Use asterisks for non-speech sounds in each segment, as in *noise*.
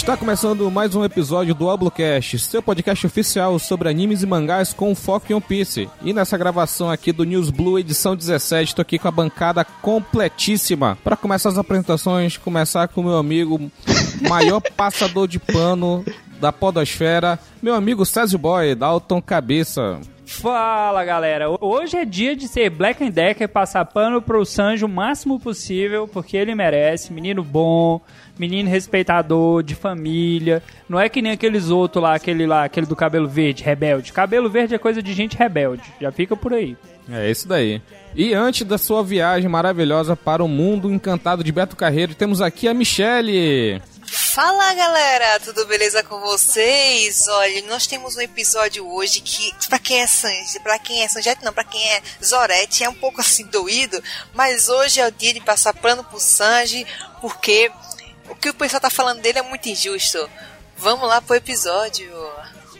Está começando mais um episódio do Oblocast, seu podcast oficial sobre animes e mangás com foco em One Piece. E nessa gravação aqui do News Blue edição 17, estou aqui com a bancada completíssima. Para começar as apresentações, começar com o meu amigo, maior *laughs* passador de pano da podosfera, meu amigo Césio Boy, Dalton Cabeça. Fala galera, hoje é dia de ser Black and Decker, passar pano pro Sanjo o máximo possível, porque ele merece, menino bom, menino respeitador, de família. Não é que nem aqueles outros lá, aquele lá, aquele do cabelo verde, rebelde. Cabelo verde é coisa de gente rebelde, já fica por aí. É isso daí. E antes da sua viagem maravilhosa para o mundo encantado de Beto Carreiro, temos aqui a Michele. Fala galera, tudo beleza com vocês? Olha, nós temos um episódio hoje que, pra quem é Sanji, pra quem é Sanjete não, pra quem é Zorete, é um pouco assim doído, mas hoje é o dia de passar pano pro Sanji, porque o que o pessoal tá falando dele é muito injusto. Vamos lá pro episódio.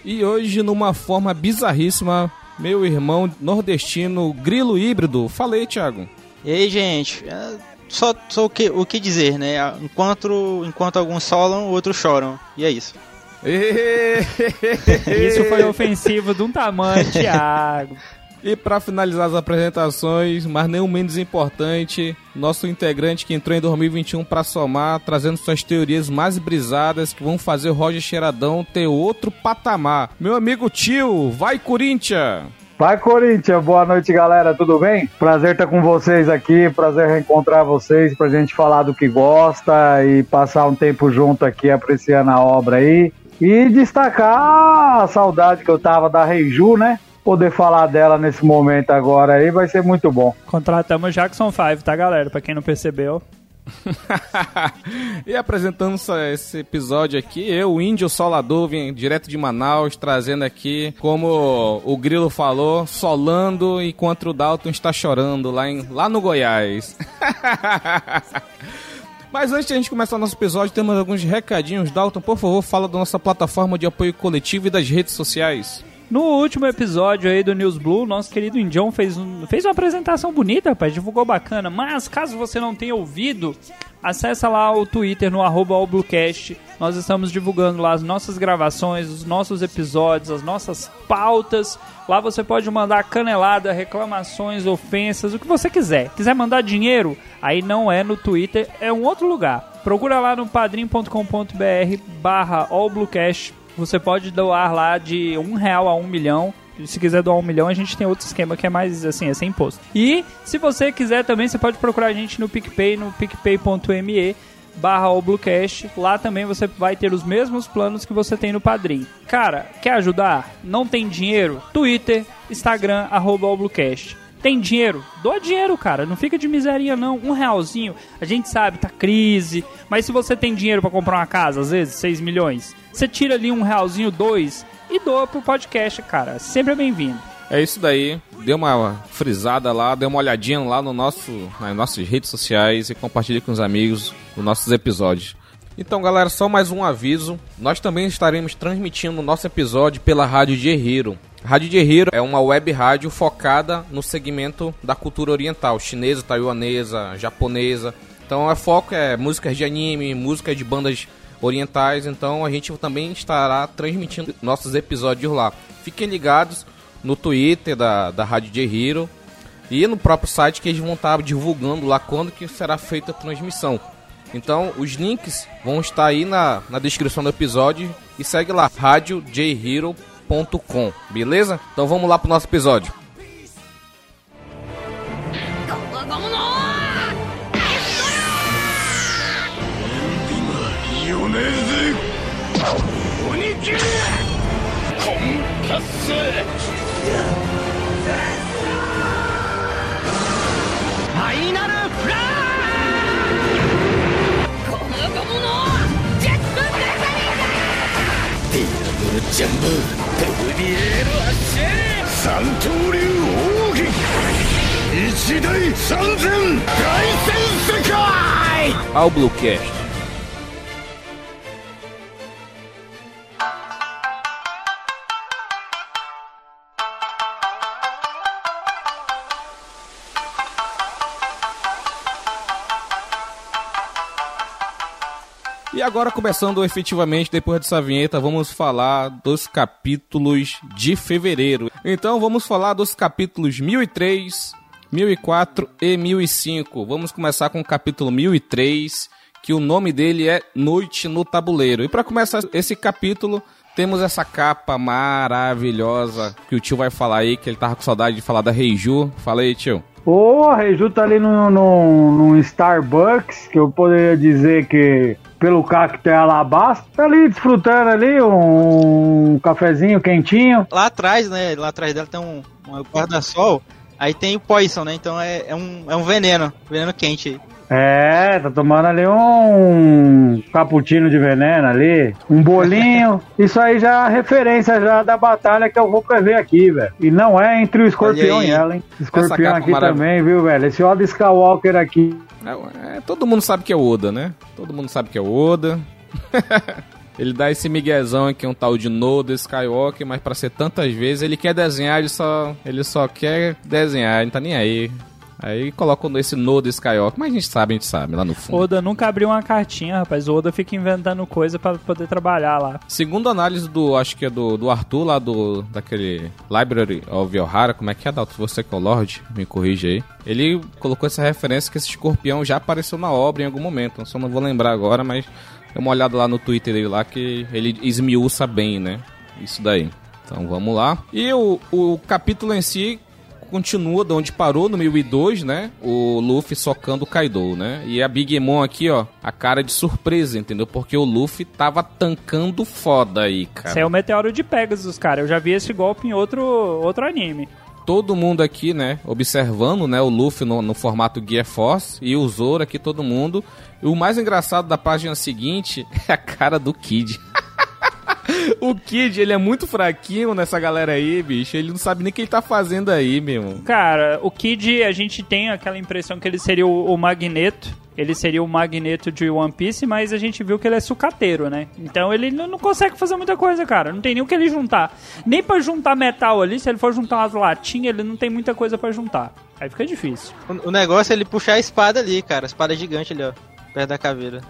E hoje, numa forma bizarríssima, meu irmão nordestino, grilo híbrido. Falei, Thiago. E aí, gente? Só, só o, que, o que dizer, né? Enquanto, enquanto alguns solam, outros choram. E é isso. *laughs* isso foi ofensivo de um tamanho, *laughs* Thiago. E para finalizar as apresentações, mas nem o menos importante, nosso integrante que entrou em 2021 para somar, trazendo suas teorias mais brisadas que vão fazer o Roger Cheiradão ter outro patamar. Meu amigo tio, vai Corinthians! Vai, Corinthians! Boa noite, galera. Tudo bem? Prazer estar com vocês aqui. Prazer reencontrar vocês pra gente falar do que gosta e passar um tempo junto aqui apreciando a obra aí. E destacar a saudade que eu tava da Reiju, né? Poder falar dela nesse momento agora aí vai ser muito bom. Contratamos Jackson 5, tá, galera? Pra quem não percebeu. *laughs* e apresentando esse episódio aqui, eu, o Índio Solador, vim direto de Manaus, trazendo aqui, como o Grilo falou, solando enquanto o Dalton está chorando lá, em, lá no Goiás. *laughs* Mas antes de a gente começar o nosso episódio, temos alguns recadinhos. Dalton, por favor, fala da nossa plataforma de apoio coletivo e das redes sociais. No último episódio aí do News Blue, nosso querido Indião fez, um, fez uma apresentação bonita, rapaz, divulgou bacana. Mas caso você não tenha ouvido, acessa lá o Twitter no arroba Nós estamos divulgando lá as nossas gravações, os nossos episódios, as nossas pautas. Lá você pode mandar canelada, reclamações, ofensas, o que você quiser. Quiser mandar dinheiro, aí não é no Twitter, é um outro lugar. Procura lá no padrim.com.br barra allbluecast você pode doar lá de um real a um milhão. Se quiser doar um milhão, a gente tem outro esquema que é mais assim, é sem imposto. E se você quiser também, você pode procurar a gente no PicPay, no picpay.me barra Bluecast. Lá também você vai ter os mesmos planos que você tem no Padrim. Cara, quer ajudar? Não tem dinheiro? Twitter, Instagram, arroba Bluecast. Tem dinheiro? Doa dinheiro, cara. Não fica de miséria, não. Um realzinho. A gente sabe, tá crise. Mas se você tem dinheiro para comprar uma casa, às vezes, 6 milhões, você tira ali um realzinho, dois, e doa pro podcast, cara. Sempre é bem-vindo. É isso daí. Dê uma frisada lá, dê uma olhadinha lá no nosso, nas nossas redes sociais e compartilhe com os amigos os nossos episódios. Então, galera, só mais um aviso. Nós também estaremos transmitindo nosso episódio pela Rádio de. Rádio de é uma web rádio focada no segmento da cultura oriental, chinesa, taiwanesa, japonesa. Então, o foco é músicas de anime, músicas de bandas orientais. Então, a gente também estará transmitindo nossos episódios lá. Fiquem ligados no Twitter da, da Rádio de e no próprio site que eles vão estar divulgando lá quando que será feita a transmissão. Então, os links vão estar aí na, na descrição do episódio e segue lá, radiojhero.com beleza? Então vamos lá pro nosso episódio. ジャンバ三刀流奥義一大三千大戦世界。ブロ agora, começando efetivamente, depois dessa vinheta, vamos falar dos capítulos de fevereiro. Então, vamos falar dos capítulos 1003, 1004 e 1005. Vamos começar com o capítulo 1003, que o nome dele é Noite no Tabuleiro. E para começar esse capítulo, temos essa capa maravilhosa que o tio vai falar aí, que ele tava com saudade de falar da Reiju. Fala aí, tio. Ô, a Reiju tá ali no, no Starbucks, que eu poderia dizer que pelo cacto alabastro, tá ali desfrutando ali um cafezinho quentinho. Lá atrás, né? Lá atrás dela tem um, um guarda-sol. Aí tem o poison, né? Então é, é, um, é um veneno, veneno quente. É, tá tomando ali um cappuccino de veneno ali, um bolinho. *laughs* Isso aí já é referência já da batalha que eu vou prever aqui, velho. E não é entre o escorpião e ela, hein? Escorpião aqui também, viu, velho? Esse Oda Skywalker aqui. É, é, todo mundo sabe que é o Oda, né? Todo mundo sabe que é o Oda. *laughs* ele dá esse miguezão aqui, um tal de Noda Skywalker, mas para ser tantas vezes, ele quer desenhar, ele só, ele só quer desenhar, ele não tá nem aí. Aí colocam esse Noda Skywalker, mas a gente sabe, a gente sabe, lá no fundo. Oda nunca abriu uma cartinha, rapaz. O Oda fica inventando coisa para poder trabalhar lá. Segundo a análise do, acho que é do, do Arthur, lá do, daquele Library of Yohara, como é que é, Dalton? Você que é o Lorde, me corrige aí. Ele colocou essa referência que esse escorpião já apareceu na obra em algum momento. Só não vou lembrar agora, mas dê uma olhada lá no Twitter dele lá que ele esmiuça bem, né? Isso daí. Então vamos lá. E o, o capítulo em si continua de onde parou no 1002, né? O Luffy socando o Kaido, né? E a Big Mom aqui, ó, a cara de surpresa, entendeu? Porque o Luffy tava tancando foda aí, cara. Isso é o Meteoro de Pegasus, cara. Eu já vi esse golpe em outro, outro anime todo mundo aqui, né, observando, né, o Luffy no, no, formato Gear Force e o Zoro aqui, todo mundo. E o mais engraçado da página seguinte *laughs* é a cara do Kid. *laughs* o Kid, ele é muito fraquinho nessa galera aí, bicho. Ele não sabe nem o que ele tá fazendo aí, meu. Cara, o Kid, a gente tem aquela impressão que ele seria o, o Magneto. Ele seria o Magneto de One Piece, mas a gente viu que ele é sucateiro, né? Então ele não consegue fazer muita coisa, cara. Não tem nem o que ele juntar. Nem para juntar metal ali, se ele for juntar umas latinhas, ele não tem muita coisa para juntar. Aí fica difícil. O, o negócio é ele puxar a espada ali, cara. A espada gigante ali, ó. Perto da caveira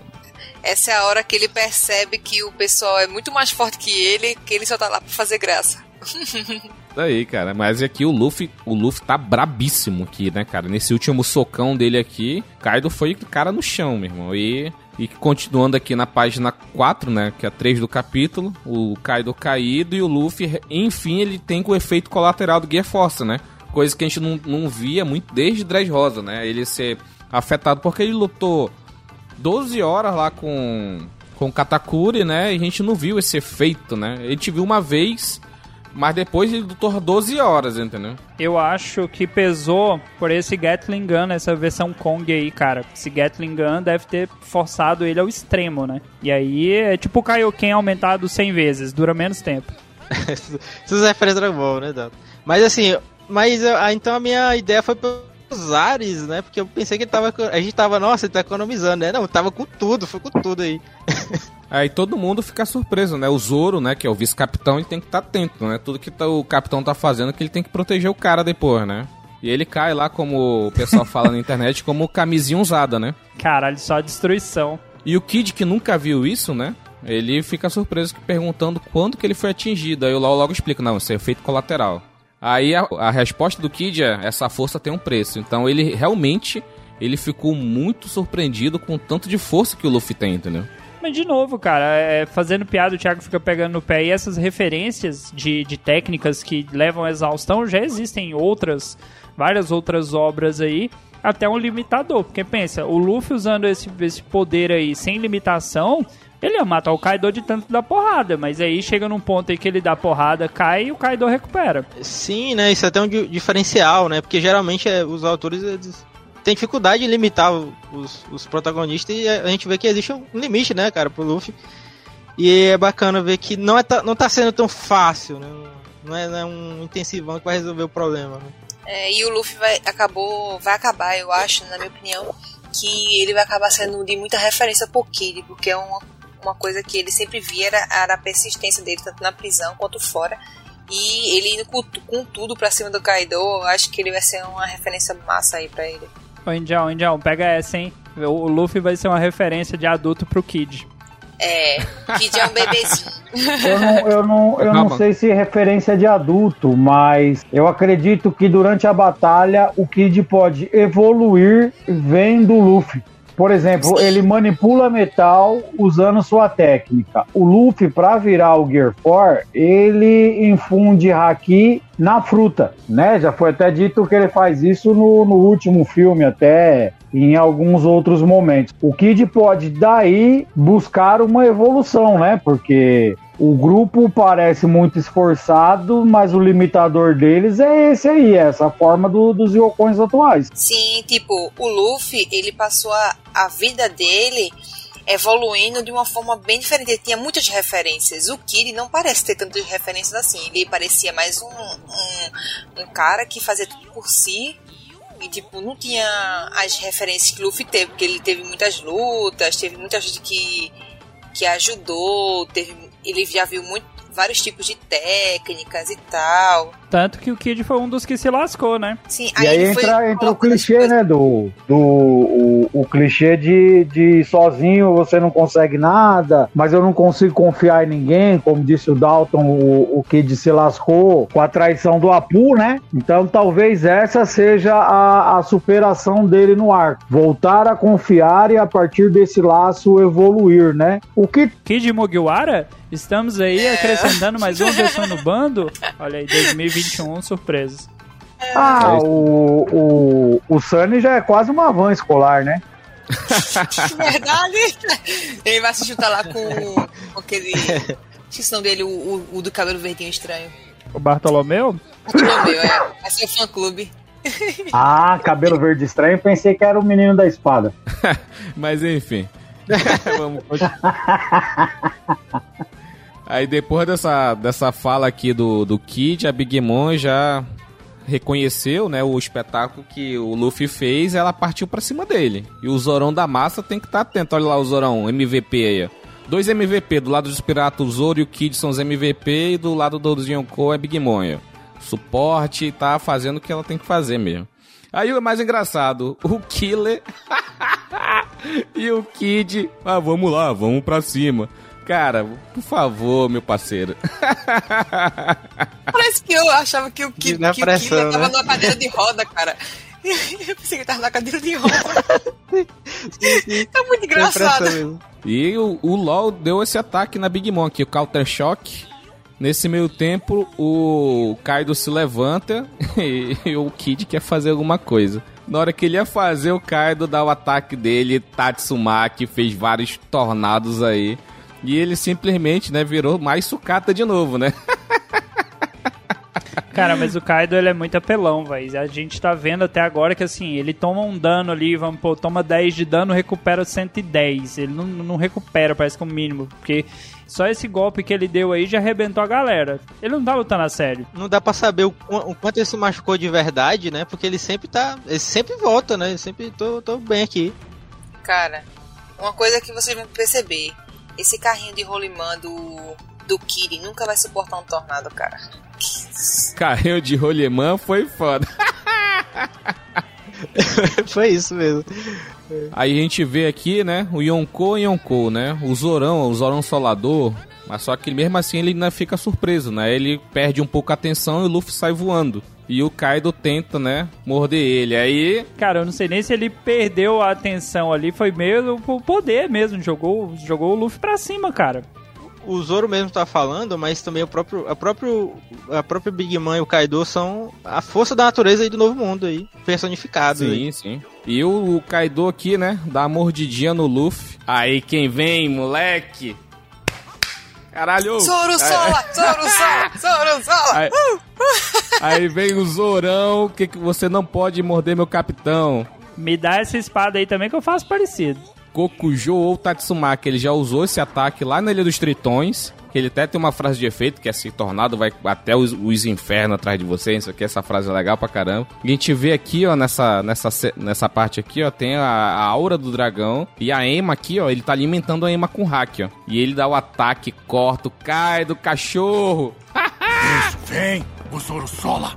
essa é a hora que ele percebe que o pessoal é muito mais forte que ele, que ele só tá lá pra fazer graça. *laughs* Daí, cara, mas aqui o Luffy, o Luffy tá brabíssimo aqui, né, cara? Nesse último socão dele aqui, Kaido foi cara no chão, meu irmão. E, e continuando aqui na página 4, né, que é a 3 do capítulo, o Kaido caído e o Luffy, enfim, ele tem o efeito colateral do Gear Force, né? Coisa que a gente não, não via muito desde Dressrosa, né? Ele ser afetado porque ele lutou 12 horas lá com com Katakuri, né? E a gente não viu esse efeito, né? A gente viu uma vez, mas depois ele lutou 12 horas, entendeu? Eu acho que pesou por esse Gatling Gun, essa versão Kong aí, cara. Esse Gatling Gun deve ter forçado ele ao extremo, né? E aí é tipo o Kaioken aumentado 100 vezes, dura menos tempo. *laughs* Isso é referência Dragon Ball, né, Dato? Mas assim, mas ah, então a minha ideia foi os ares, né? Porque eu pensei que ele tava. A gente tava, nossa, ele tá economizando, né? Não, tava com tudo, foi com tudo aí. *laughs* Aí todo mundo fica surpreso, né? O Zoro, né, que é o vice-capitão, ele tem que estar tá atento, né? Tudo que tá, o capitão tá fazendo, que ele tem que proteger o cara depois, né? E ele cai lá, como o pessoal fala na *laughs* internet, como camisinha usada, né? Caralho, só destruição. E o Kid, que nunca viu isso, né? Ele fica surpreso perguntando quando que ele foi atingido. Aí o Lau logo explica, não, isso é efeito colateral. Aí a, a resposta do Kid é: essa força tem um preço. Então ele realmente ele ficou muito surpreendido com o tanto de força que o Luffy tem, entendeu? Mas de novo, cara, é, fazendo piada, o Thiago fica pegando no pé. E essas referências de, de técnicas que levam à exaustão já existem em outras, várias outras obras aí, até um limitador. Porque pensa, o Luffy usando esse, esse poder aí sem limitação, ele ia matar o Kaido de tanto dar porrada, mas aí chega num ponto aí que ele dá porrada, cai e o Kaido recupera. Sim, né? Isso é até um diferencial, né? Porque geralmente é, os autores têm dificuldade em limitar os, os, protagonistas e a gente vê que existe um limite, né, cara, pro Luffy. E é bacana ver que não, é, não tá sendo tão fácil, né? Não é, não é um intensivão que vai resolver o problema, né? É, e o Luffy vai, acabou, vai acabar, eu acho, na minha opinião, que ele vai acabar sendo de muita referência pro Kid, porque é uma uma coisa que ele sempre via era, era a persistência dele, tanto na prisão quanto fora. E ele indo com, com tudo pra cima do Kaido, acho que ele vai ser uma referência massa aí pra ele. Ô, Indião, Indião, pega essa, hein? O Luffy vai ser uma referência de adulto pro Kid. É, Kid é um bebezinho. *laughs* Eu não, eu não, eu não Calma. sei se é referência de adulto, mas eu acredito que durante a batalha o Kid pode evoluir vendo o Luffy. Por exemplo, ele manipula metal usando sua técnica. O Luffy, para virar o Gear 4, ele infunde haki na fruta, né? Já foi até dito que ele faz isso no, no último filme, até em alguns outros momentos. O Kid pode daí buscar uma evolução, né? Porque o grupo parece muito esforçado, mas o limitador deles é esse aí, essa forma do- dos Yokons atuais. Sim, tipo, o Luffy, ele passou a, a vida dele evoluindo de uma forma bem diferente. Ele tinha muitas referências. O Kid não parece ter tantas referências assim. Ele parecia mais um, um, um cara que fazia tudo por si. E, tipo, não tinha as referências que Luffy teve, porque ele teve muitas lutas, teve muita gente que, que ajudou, teve, ele já viu muito, vários tipos de técnicas e tal. Tanto que o Kid foi um dos que se lascou, né? Sim, E aí ele foi entra, entra o clichê, né? Do, do o, clichê de, de sozinho você não consegue nada, mas eu não consigo confiar em ninguém. Como disse o Dalton, o, o Kid se lascou com a traição do Apu, né? Então talvez essa seja a, a superação dele no arco. Voltar a confiar e a partir desse laço evoluir, né? O que Kid Mugiwara, estamos aí acrescentando mais uma pessoa no bando. Olha aí, 2021, surpresas. Ah, É o, o, o Sunny já é quase uma van escolar, né? *laughs* Verdade. Ele vai se juntar lá com, com aquele. Esqueci o nome dele, o, o, o do cabelo verdinho estranho. O Bartolomeu? O meu, é. Vai ser o fã clube. *laughs* Ah, cabelo verde estranho, pensei que era o menino da espada. *laughs* Mas enfim. Vamos continuar. Aí depois dessa, dessa fala aqui do, do Kid, a Big Mom já reconheceu, né, o espetáculo que o Luffy fez, ela partiu pra cima dele. E o Zorão da massa tem que estar atento. Olha lá o Zorão, MVP aí. Dois MVP, do lado dos piratas, o Zoro e o Kid são os MVP, e do lado dos Yonkou é Big ó. Suporte, tá fazendo o que ela tem que fazer mesmo. Aí o mais engraçado, o Killer *laughs* e o Kid, ah, vamos lá, vamos pra cima. Cara, por favor, meu parceiro. *laughs* Parece que eu achava que o Kid, que pressão, Kid tava né? numa cadeira de roda, cara. *laughs* Eu pensei que ele tava na cadeira de roda. *laughs* Tá muito engraçado. mesmo. E o, o LoL deu esse ataque na Big Mom aqui, o Counter Shock. Nesse meio tempo, o Kaido se levanta e, e o Kid quer fazer alguma coisa. Na hora que ele ia fazer, o Kaido dá o ataque dele, Tatsumaki fez vários tornados aí. E ele simplesmente, né, virou mais sucata de novo, né? *laughs* Cara, mas o Kaido ele é muito apelão, velho. A gente tá vendo até agora que assim, ele toma um dano ali, vamos pôr, toma 10 de dano, recupera 110. Ele não, não recupera, parece que é o mínimo. Porque só esse golpe que ele deu aí já arrebentou a galera. Ele não tá lutando a sério. Não dá pra saber o, o quanto ele se machucou de verdade, né? Porque ele sempre tá. Ele sempre volta, né? Ele sempre tô, tô bem aqui. Cara, uma coisa que vocês vão perceber: esse carrinho de rolimã do, do Kiri nunca vai suportar um tornado, cara. Carrinho de rolemã foi foda. *laughs* Foi isso mesmo. Aí a gente vê aqui, né, o Yonkou e Yonkou, né? O Zorão, o Zorão Solador. Mas só que mesmo assim ele ainda fica surpreso, né? Ele perde um pouco a atenção e o Luffy sai voando. E o Kaido tenta, né, morder ele. Aí, Cara, eu não sei nem se ele perdeu a atenção ali, foi meio o poder mesmo. Jogou, jogou o Luffy pra cima, cara. O Zoro mesmo tá falando, mas também o próprio, a próprio, a própria Big Man e o Kaido são a força da natureza aí do Novo Mundo aí, personificado. aí. sim, sim. E o, o Kaido aqui, né, dá uma mordidinha no Luffy. Aí quem vem, moleque? Caralho! Zoro Aí- Sola! *laughs* Zoro Sola! Zoro Sola! Aí, aí vem o Zorão, que, que você não pode morder meu capitão. Me dá essa espada aí também que eu faço parecido. Kokujo ou Tatsumaki, ele já usou esse ataque lá na Ilha dos Tritões. Que ele até tem uma frase de efeito, que é assim, tornado vai até os, os infernos atrás de você. Isso aqui, essa frase é legal pra caramba. E a gente vê aqui, ó, nessa, nessa, nessa parte aqui, ó, tem a, a aura do dragão. E a Ema aqui, ó, ele tá alimentando a Ema com hack, ó. E ele dá o ataque, corta, o cai do cachorro. Vem, o Zoro Sola.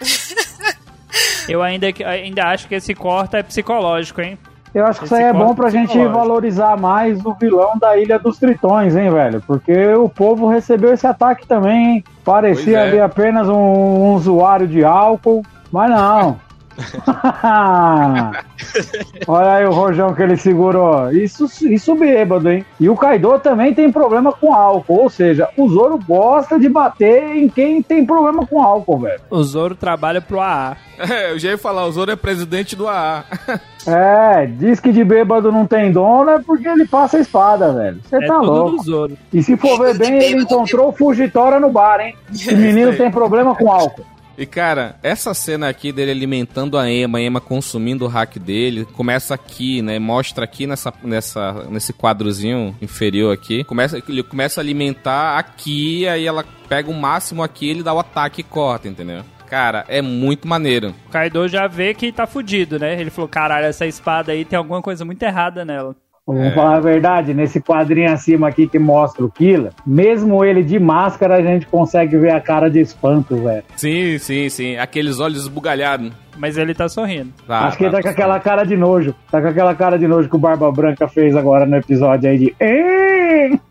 *laughs* Eu ainda, ainda acho que esse corta é psicológico, hein? Eu acho que isso aí é bom pra gente valorizar mais o vilão da Ilha dos Tritões, hein, velho? Porque o povo recebeu esse ataque também, hein? Parecia é. ali apenas um, um usuário de álcool, mas não. *laughs* Olha aí o rojão que ele segurou. Isso, isso bêbado, hein? E o Kaido também tem problema com álcool. Ou seja, o Zoro gosta de bater em quem tem problema com álcool, velho. O Zoro trabalha pro AA. *laughs* É, eu já ia falar, o Zoro é presidente do AA. *laughs* É, diz que de bêbado não tem dono é porque ele passa a espada, velho. Você É tá louco. do Zoro. E se for ver bem, ele encontrou o Fugitória no bar, hein? O menino tem problema com álcool. E cara, essa cena aqui dele alimentando a Ema, a Ema consumindo o hack dele, começa aqui, né? Mostra aqui nessa, nessa, nesse quadrozinho inferior aqui. Começa, ele começa a alimentar aqui, aí ela pega o máximo aqui, ele dá o ataque e corta, entendeu? Cara, é muito maneiro. O Kaido já vê que tá fudido, né? Ele falou, caralho, essa espada aí tem alguma coisa muito errada nela. Vamos falar a verdade, nesse quadrinho acima aqui que mostra o Killer, mesmo ele de máscara, a gente consegue ver a cara de espanto, velho. Sim, sim, sim. Aqueles olhos esbugalhados. Mas ele tá sorrindo. Tá, Acho que ele tá com aquela cara de nojo. Tá com aquela cara de nojo que o Barba Branca fez agora no episódio aí de. "Hein?" *laughs*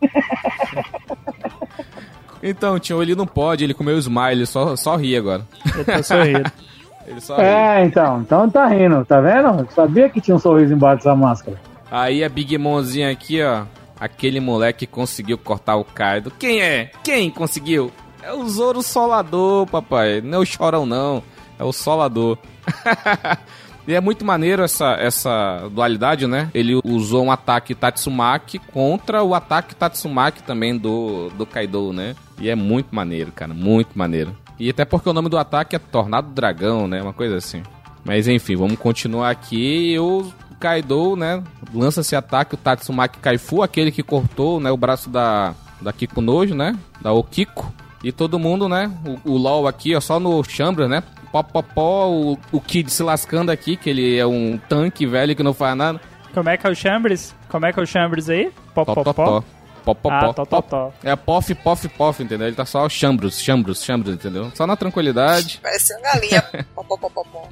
Então, tio, ele não pode, ele comeu o smile, só, só ri agora. Ele tá sorrindo. *laughs* Ele só ri. É, então. Então tá rindo, tá vendo? Eu sabia que tinha um sorriso embaixo dessa máscara. Aí a Big Monzinha aqui, ó. Aquele moleque conseguiu cortar o Kaido. Quem é? Quem conseguiu? É o Zoro Solador, papai. Não é o Chorão, não. É o Solador. *laughs* e é muito maneiro essa, essa dualidade, né? Ele usou um ataque Tatsumaki contra o ataque Tatsumaki também do, do Kaido, né? E é muito maneiro, cara. Muito maneiro. E até porque o nome do ataque é Tornado Dragão, né? Uma coisa assim. Mas enfim, vamos continuar aqui. E o Kaido, né? Lança esse ataque, o Tatsumaki Kaifu, aquele que cortou né, o braço da, da Kikunojo, né? Da Okiko. E todo mundo, né? O, o LOL aqui, ó, só no Chambra, né? Pó, pó, pó, o, o Kid se lascando aqui, que ele é um tanque velho que não faz nada. Como é que é o Chambers? Como é que é o Chambers aí? Pó, Tó, pó, tó, pó. tó. Pó, pó, Ah, pó, tó, pó. tó, tó. É pof, pof, pof, entendeu? Ele tá só chambros, chambros, chambros, entendeu? Só na tranquilidade. Parece uma galinha. *laughs* Pó, pó, pó, pó, pó.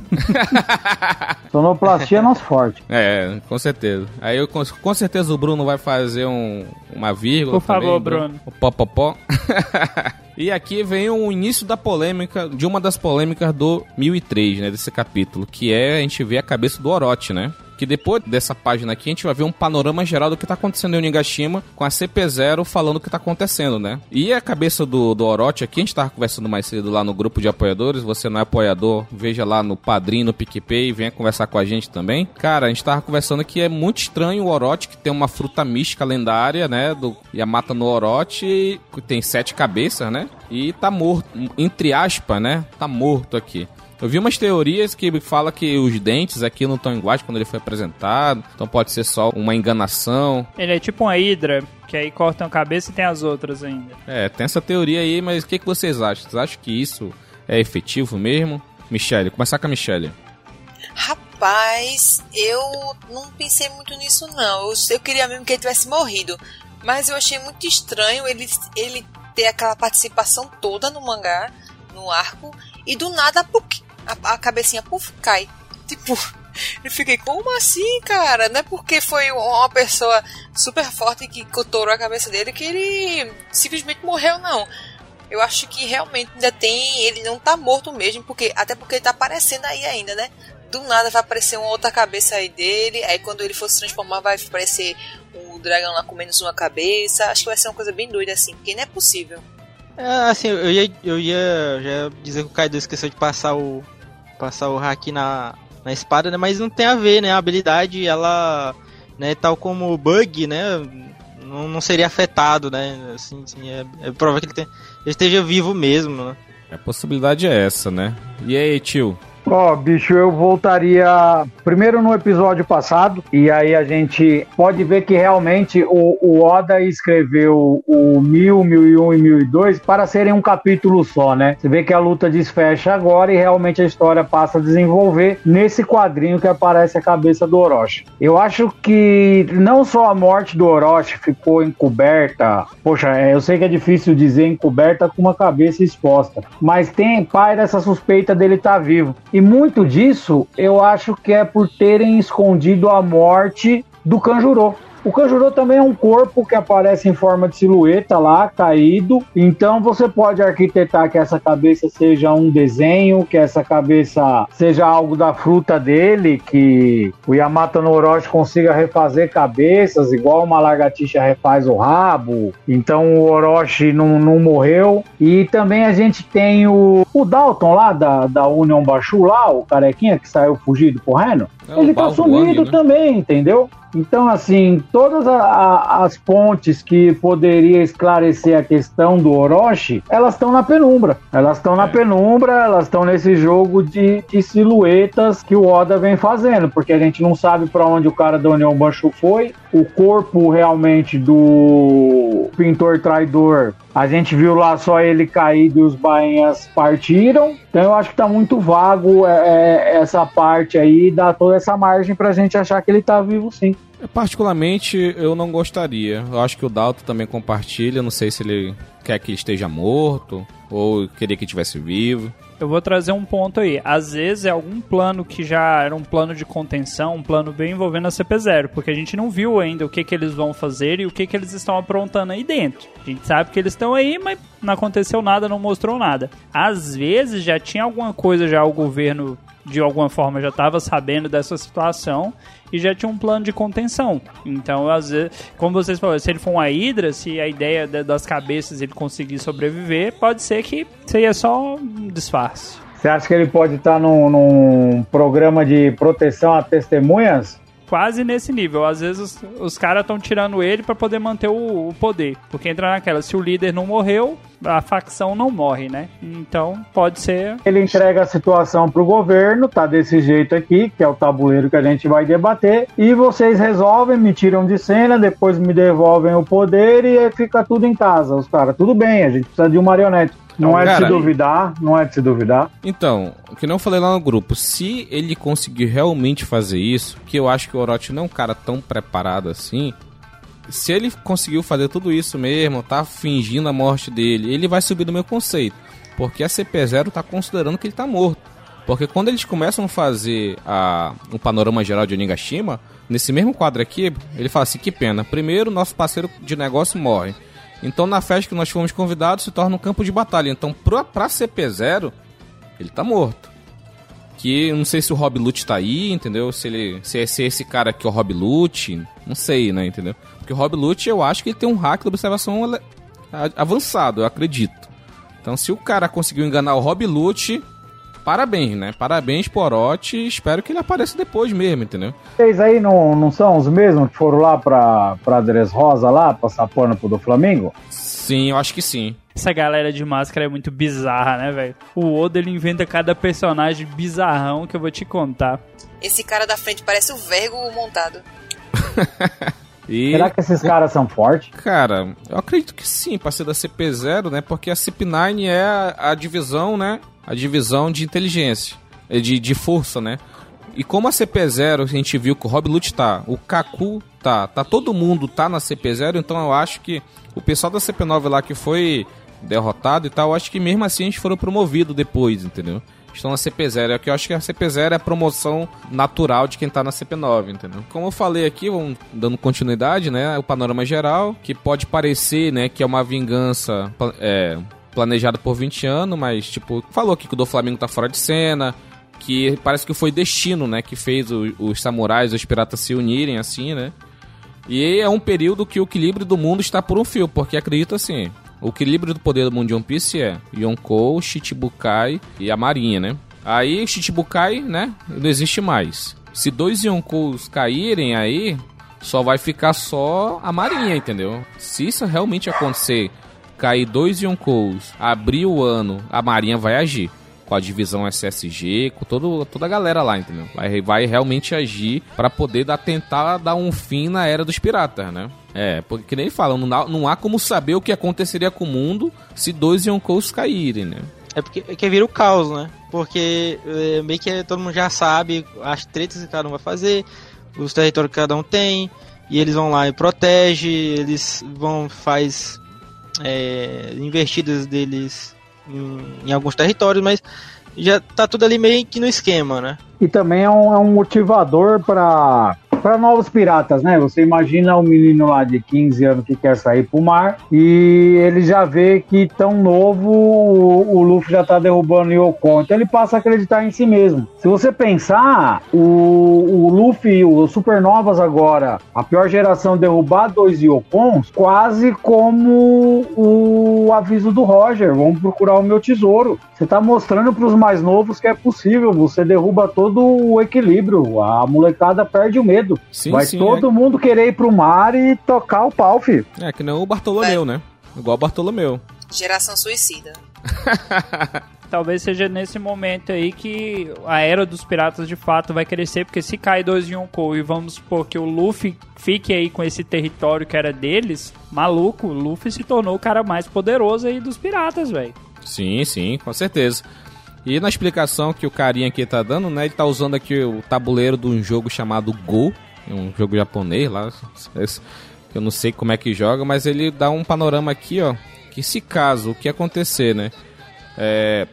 *laughs* Sonoplastia é nosso forte. É, com certeza. Aí eu, com, com certeza o Bruno vai fazer um, uma vírgula. Por favor, também, Bruno. O pó, pó, pó. *laughs* e aqui vem o início da polêmica, de uma das polêmicas do 1003, né? Desse capítulo, que é a gente ver a cabeça do Orochi, né? Que depois dessa página aqui a gente vai ver um panorama geral do que tá acontecendo em Onigashima com a CP0 falando o que tá acontecendo, né? E a cabeça do, do Orochi aqui, a gente tava conversando mais cedo lá no grupo de apoiadores. Você não é apoiador, veja lá no Padrinho, no PicPay, venha conversar com a gente também. Cara, a gente tava conversando que é muito estranho o Orochi, que tem uma fruta mística lendária, né? Do Yamata no Orochi, que tem sete cabeças, né? E tá morto, entre aspas, né? Tá morto aqui. Eu vi umas teorias que fala que os dentes aqui não estão iguais quando ele foi apresentado, então pode ser só uma enganação. Ele é tipo uma hidra, que aí cortam a cabeça e tem as outras ainda. É, tem essa teoria aí, mas o que, que vocês acham? Vocês acham que isso é efetivo mesmo? Michele, começar com a Michele. Rapaz, eu não pensei muito nisso, não. Eu, eu queria mesmo que ele tivesse morrido. Mas eu achei muito estranho ele, ele ter aquela participação toda no mangá, no arco, e do nada, puf, a, a cabecinha puf, cai. Tipo, *laughs* eu fiquei, como assim, cara? Não é porque foi uma pessoa super forte que cotorou a cabeça dele que ele simplesmente morreu, não. Eu acho que realmente ainda tem. Ele não tá morto mesmo, porque até porque ele tá aparecendo aí ainda, né? Do nada vai aparecer uma outra cabeça aí dele. Aí quando ele for se transformar, vai aparecer o dragão lá com menos uma cabeça. Acho que vai ser uma coisa bem doida assim, porque não é possível. É, assim, eu ia, eu ia já dizer que o Kaido esqueceu de passar o passar o haki na, na espada, né? Mas não tem a ver, né? A habilidade, ela, né, tal como o Bug, né, não, não seria afetado, né? Assim, assim, é, é provável que ele, tenha, ele esteja vivo mesmo, né? A possibilidade é essa, né? E aí, tio? Ó, bicho, eu voltaria primeiro no episódio passado, e aí a gente pode ver que realmente o, o Oda escreveu o 1000, 1001 e 1002 para serem um capítulo só, né? Você vê que a luta desfecha agora e realmente a história passa a desenvolver nesse quadrinho que aparece a cabeça do Orochi. Eu acho que não só a morte do Orochi ficou encoberta, poxa, é, eu sei que é difícil dizer encoberta com uma cabeça exposta, mas tem pai dessa suspeita dele estar vivo. E muito disso eu acho que é por terem escondido a morte do Kanjuro. O Kanjuro também é um corpo que aparece em forma de silhueta lá, caído. Então você pode arquitetar que essa cabeça seja um desenho, que essa cabeça seja algo da fruta dele, que o Yamato no Orochi consiga refazer cabeças, igual uma lagartixa refaz o rabo. Então o Orochi não, não morreu. E também a gente tem o, o Dalton lá da, da Union Bashu lá, o carequinha que saiu fugido correndo. É, Ele tá sumido Wang, né? também, entendeu? Então, assim, todas a- a- as pontes que poderia esclarecer a questão do Orochi, elas estão na penumbra. Elas estão É. na penumbra, elas estão nesse jogo de, de silhuetas que o Oda vem fazendo, porque a gente não sabe para onde o cara da União Bancho foi. O corpo realmente do pintor traidor, a gente viu lá só ele caído e os bainhas partiram. Então eu acho que tá muito vago é, é, essa parte aí, dá toda essa margem pra gente achar que ele tá vivo sim. Particularmente, eu não gostaria. Eu acho que o Dalton também compartilha. Não sei se ele quer que esteja morto ou queria que estivesse vivo. Eu vou trazer um ponto aí. Às vezes é algum plano que já era um plano de contenção, um plano bem envolvendo a CP0, porque a gente não viu ainda o que, que eles vão fazer e o que, que eles estão aprontando aí dentro. A gente sabe que eles estão aí, mas não aconteceu nada, não mostrou nada. Às vezes já tinha alguma coisa, já o governo de alguma forma já estava sabendo dessa situação e já tinha um plano de contenção. Então, às vezes, como vocês falaram, se ele for uma hidra, se a ideia da- das cabeças ele conseguir sobreviver, pode ser que seria só um disfarce. Você acha que ele pode estar num, num programa de proteção a testemunhas? Quase nesse nível. Às vezes os, os caras estão tirando ele para poder manter o, o poder. Porque entra naquela, se o líder não morreu, a facção não morre, né? Então pode ser. Ele entrega a situação pro governo, tá desse jeito aqui, que é o tabuleiro que a gente vai debater, e vocês resolvem, me tiram de cena, depois me devolvem o poder e fica tudo em casa. Os caras, tudo bem, a gente precisa de um marionete. Não é de Cara, se duvidar, não é de se duvidar. Então, o que não falei lá no grupo, se ele conseguir realmente fazer isso, que eu acho que o Orochi não é um cara tão preparado assim, se ele conseguiu fazer tudo isso mesmo, tá fingindo a morte dele, ele vai subir do meu conceito. Porque a CP0 tá considerando que ele tá morto. Porque quando eles começam a fazer a, um panorama geral de Onigashima, nesse mesmo quadro aqui, ele fala assim, que pena, primeiro nosso parceiro de negócio morre. Então na festa que nós fomos convidados se torna um campo de batalha. Então pra, pra CP0, ele tá morto. Que não sei se o Rob Lute tá aí, entendeu? Se ele se é, se é esse cara aqui é o Rob Lute, não sei, né, entendeu? Porque o Rob Lute eu acho que ele tem um hack de observação avançado, eu acredito. Então se o cara conseguiu enganar o Rob Lute, parabéns, né? Parabéns Orochi, espero que ele apareça depois mesmo, entendeu? Vocês aí não, não são os mesmos que foram lá pra, pra Dres Rosa lá, passar pano pro do Flamengo? Sim, eu acho que sim. Essa galera de máscara é muito bizarra, né, velho? O Oda ele inventa cada personagem bizarrão que eu vou te contar. Esse cara da frente parece o vergo montado. *laughs* E Será que esses caras são fortes? Cara, eu acredito que sim, pra ser da CP0, né? Porque a CP9 é a, a divisão, né? A divisão de inteligência, é de, de força, né? E como a CP0, a gente viu que o Rob Lute tá, o Kaku tá, tá todo mundo tá na CP0, então eu acho que o pessoal da CP9 lá que foi derrotado e tal, eu acho que mesmo assim eles foram promovidos depois, entendeu? Estão na CP0, é que eu acho que a CP0 é a promoção natural de quem tá na CP9, entendeu? Como eu falei aqui, vamos dando continuidade, né? O panorama geral, que pode parecer, né, que é uma vingança é, planejada por 20 anos, mas, tipo, falou aqui que o do Flamengo tá fora de cena, que parece que foi destino, né, que fez o- os samurais, os piratas se unirem, assim, né? E é um período que o equilíbrio do mundo está por um fio, porque acredito assim, o equilíbrio do poder do mundo de One Piece é Yonkou, Shichibukai e a Marinha, né? Aí o Shichibukai, né, não existe mais. Se dois Yonkous caírem aí, só vai ficar só a Marinha, entendeu? Se isso realmente acontecer, cair dois Yonkous, abrir o ano, a Marinha vai agir. Com a divisão SSG, com todo, toda a galera lá, entendeu? Vai, vai realmente agir pra poder dar, tentar dar um fim na era dos piratas, né? É, porque que nem falam, não, não há como saber o que aconteceria com o mundo se dois Yonkous caírem, né? É porque é que vira o caos, né? Porque é, meio que todo mundo já sabe as tretas que cada um vai fazer, os territórios que cada um tem, e eles vão lá e protege, eles vão faz é, investidas deles em, em alguns territórios, mas já tá tudo ali meio que no esquema, né? E também é um, é um motivador para para novos piratas, né? Você imagina um menino lá de 15 anos que quer sair pro mar e ele já vê que tão novo o, o Luffy já tá derrubando o Yokon, então ele passa a acreditar em si mesmo. Se você pensar, o, o Luffy, o Supernovas agora, a pior geração derrubar dois Yokons, quase como o aviso do Roger, vamos procurar o meu tesouro. Você tá mostrando para os mais novos que é possível, você derruba todo o equilíbrio, a molecada perde o medo. Sim, Vai sim, todo mundo querer ir pro mar e tocar o pau, filho. É, é que nem o Bartolomeu, né? Igual o Bartolomeu. Geração suicida. *laughs* Talvez seja nesse momento aí que a era dos piratas de fato vai crescer, porque se cai dois Yonkou e vamos supor que o Luffy fique aí com esse território que era deles, maluco, o Luffy se tornou o cara mais poderoso aí dos piratas, velho. Sim, sim, com certeza. E na explicação que o carinha aqui tá dando, né? Ele tá usando aqui o tabuleiro de um jogo chamado Go, um jogo japonês lá. Eu não sei como é que joga, mas ele dá um panorama aqui, ó. Que se caso o que acontecer, né? É,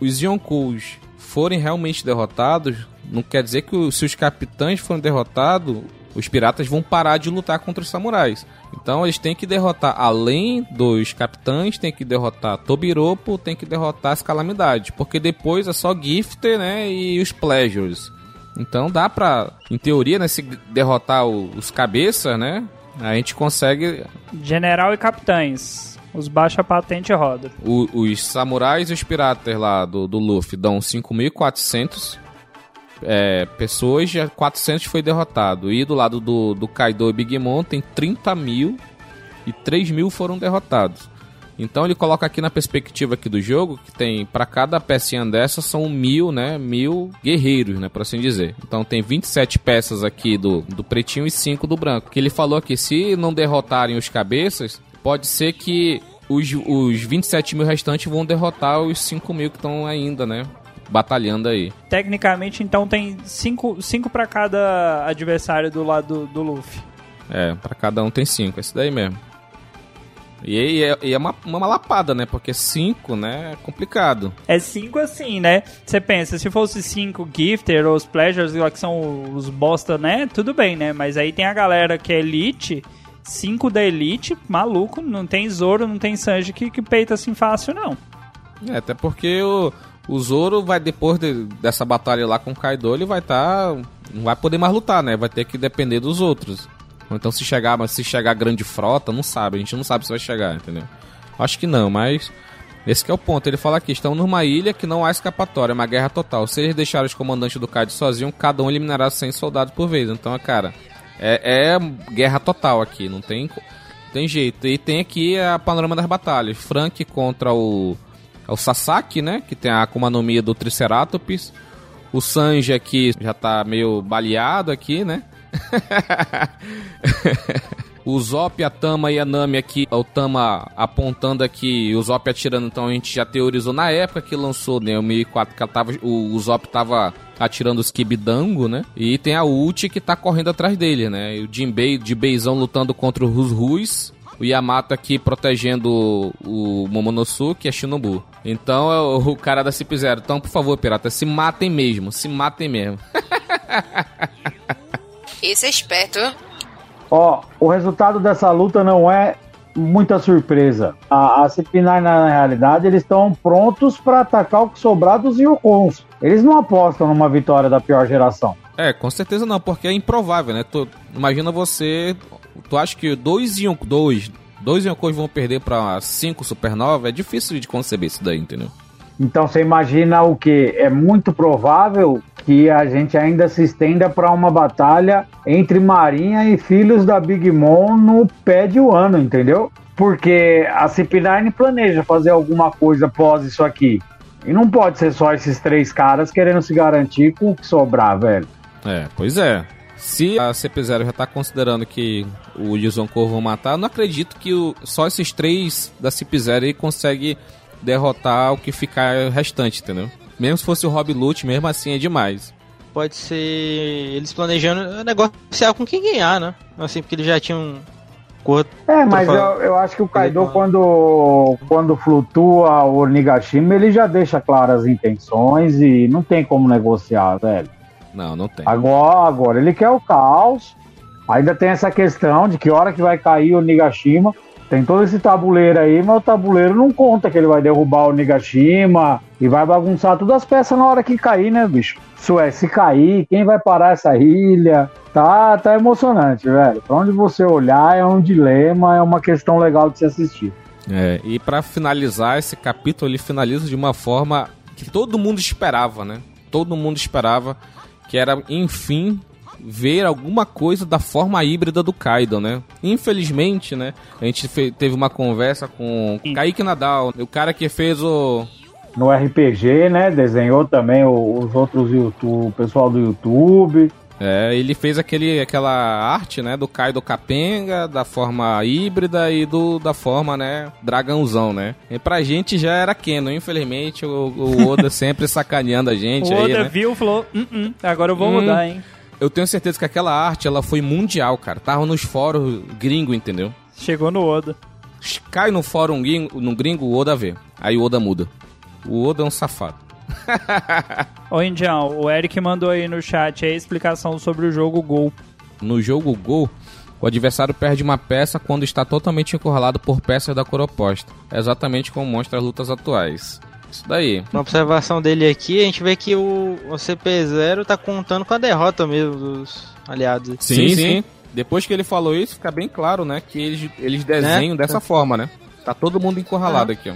os Yonkous forem realmente derrotados, não quer dizer que se os capitães forem derrotados, os piratas vão parar de lutar contra os samurais. Então eles têm que derrotar, além dos capitães, tem que derrotar Tobiropo, tem que derrotar as calamidades, porque depois é só Gifter, né, e os Pleasures. Então dá pra, em teoria, né, se derrotar os cabeças, né, a gente consegue General e capitães. Os baixa patente roda. O- os samurais e os piratas lá do, do Luffy dão 5.400 é, pessoas, já 400 foi derrotado. E do lado do, do Kaido e Big Mom tem 30 mil e 3 mil foram derrotados. Então ele coloca aqui na perspectiva aqui do jogo que tem para cada pecinha dessa são mil, né, mil guerreiros, né, por assim dizer. Então tem 27 peças aqui do, do pretinho e 5 do branco. Que ele falou que se não derrotarem os cabeças, pode ser que os, os 27 mil restantes vão derrotar os 5 mil que estão ainda, né, batalhando aí. Tecnicamente, então, tem cinco, cinco para cada adversário do lado do, do Luffy. É, pra cada um tem 5, esse daí mesmo. E, e é, e é uma, uma lapada, né, porque 5, né, é complicado. É cinco assim, né? Você pensa, se fosse cinco Gifter ou os Pleasures, lá que são os bosta, né? Tudo bem, né? Mas aí tem a galera que é Elite, cinco da Elite, maluco, não tem Zoro, não tem Sanji que, que peita assim fácil, não. É, até porque o, o Zoro vai, depois de- dessa batalha lá com o Kaido, ele vai estar. não vai poder mais lutar, né? Vai ter que depender dos outros. Ou então se chegar, mas se chegar grande frota, não sabe. A gente não sabe se vai chegar, entendeu? Acho que não, mas. Esse é o ponto. Ele fala aqui, estão numa ilha que não há escapatória, é uma guerra total. Se eles deixarem os comandantes do Kaido sozinhos, cada um eliminará 100 soldados por vez. Então, cara, é, é guerra total aqui, não tem, tem jeito. E tem aqui a panorama das batalhas. Frank contra o, é o Sasaki, né? Que tem a Akuma no Mi do Triceratops. O Sanji aqui já tá meio baleado aqui, né? *laughs* o Zop, a Tama e a Nami aqui, o Tama apontando aqui e o Zop atirando, então a gente já teorizou na época que lançou, né, o 1004, que tava, o, o Zop tava atirando os Kibidango, né? E tem a Uchi que tá correndo atrás dele, né? E o Jinbei de Beizão lutando contra o Rus Rus. O Yamato aqui protegendo o, Momonosuke e a Shinobu. Então é o, cara da Cip Zero. Então, por favor, pirata, se matem mesmo. Se matem mesmo. *laughs* Esse é esperto? Ó, o resultado dessa luta não é muita surpresa. A, a CP9, na realidade, eles estão prontos para atacar o que sobrar dos Yokons. Eles não apostam numa vitória da pior geração. É, com certeza não, porque é improvável, né? Tu, imagina você. Tu acha que dois Yon- dois, dois Yonkos vão perder pra cinco Supernova? É difícil de conceber isso daí, entendeu? Então você imagina o que? É muito provável que a gente ainda se estenda para uma batalha entre Marinha e filhos da Big Mom no pé de Wano, entendeu? Porque a CP9 planeja fazer alguma coisa após isso aqui. E não pode ser só esses três caras querendo se garantir com o que sobrar, velho. É, pois é. Se a CP0 já tá considerando que o Yuzonkou vão matar, eu não acredito que o- só esses três da CP0 aí conseguem derrotar o que ficar restante, entendeu? Mesmo se fosse o Rob Lute, mesmo assim é demais. Pode ser eles planejando negociar com quem ganhar, né? Assim, porque eles já tinham. É, mas eu, eu acho que o Kaido, quando, quando flutua o Nigashima, ele já deixa claras as intenções e não tem como negociar, velho. Não, não tem. Agora, agora ele quer o caos. Ainda tem essa questão de que hora que vai cair o Nigashima. Tem todo esse tabuleiro aí, mas o tabuleiro não conta que ele vai derrubar o Nigashima e vai bagunçar todas as peças na hora que cair, né, bicho? Isso é, se cair, quem vai parar essa ilha? Tá, tá emocionante, velho. Pra onde você olhar é um dilema, é uma questão legal de se assistir. É, e pra finalizar esse capítulo, ele finaliza de uma forma que todo mundo esperava, né? Todo mundo esperava que era, enfim, ver alguma coisa da forma híbrida do Kaido, né? Infelizmente, né? A gente teve uma conversa com Kaique Nadal, o cara que fez o No RPG, né? Desenhou também os outros YouTube, o pessoal do YouTube. É, ele fez aquele, aquela arte, né, do Kaido Capenga, da forma híbrida e do da forma, né, dragãozão, né? E pra gente já era Keno, infelizmente o, o Oda *laughs* sempre sacaneando a gente O aí, Oda né? viu e falou: "Hum, hum, agora eu vou Hum. mudar, hein? Eu tenho certeza que aquela arte, ela foi mundial, cara. Tava nos fóruns gringo, entendeu? Chegou no Oda. Cai no fórum gringo, no gringo, o Oda vê. Aí o Oda muda. O Oda é um safado. *laughs* Ô, Indião, o Eric mandou aí no chat a explicação sobre o jogo Gol. No jogo Gol, o adversário perde uma peça quando está totalmente encurralado por peças da cor oposta. É exatamente como mostra as lutas atuais. Isso daí. Uma observação dele aqui, a gente vê que o, o CP0 tá contando com a derrota mesmo dos aliados. Sim, sim, Depois que ele falou isso, fica bem claro, né? Que eles, eles desenham dessa forma, né? Tá todo mundo encurralado aqui, ó.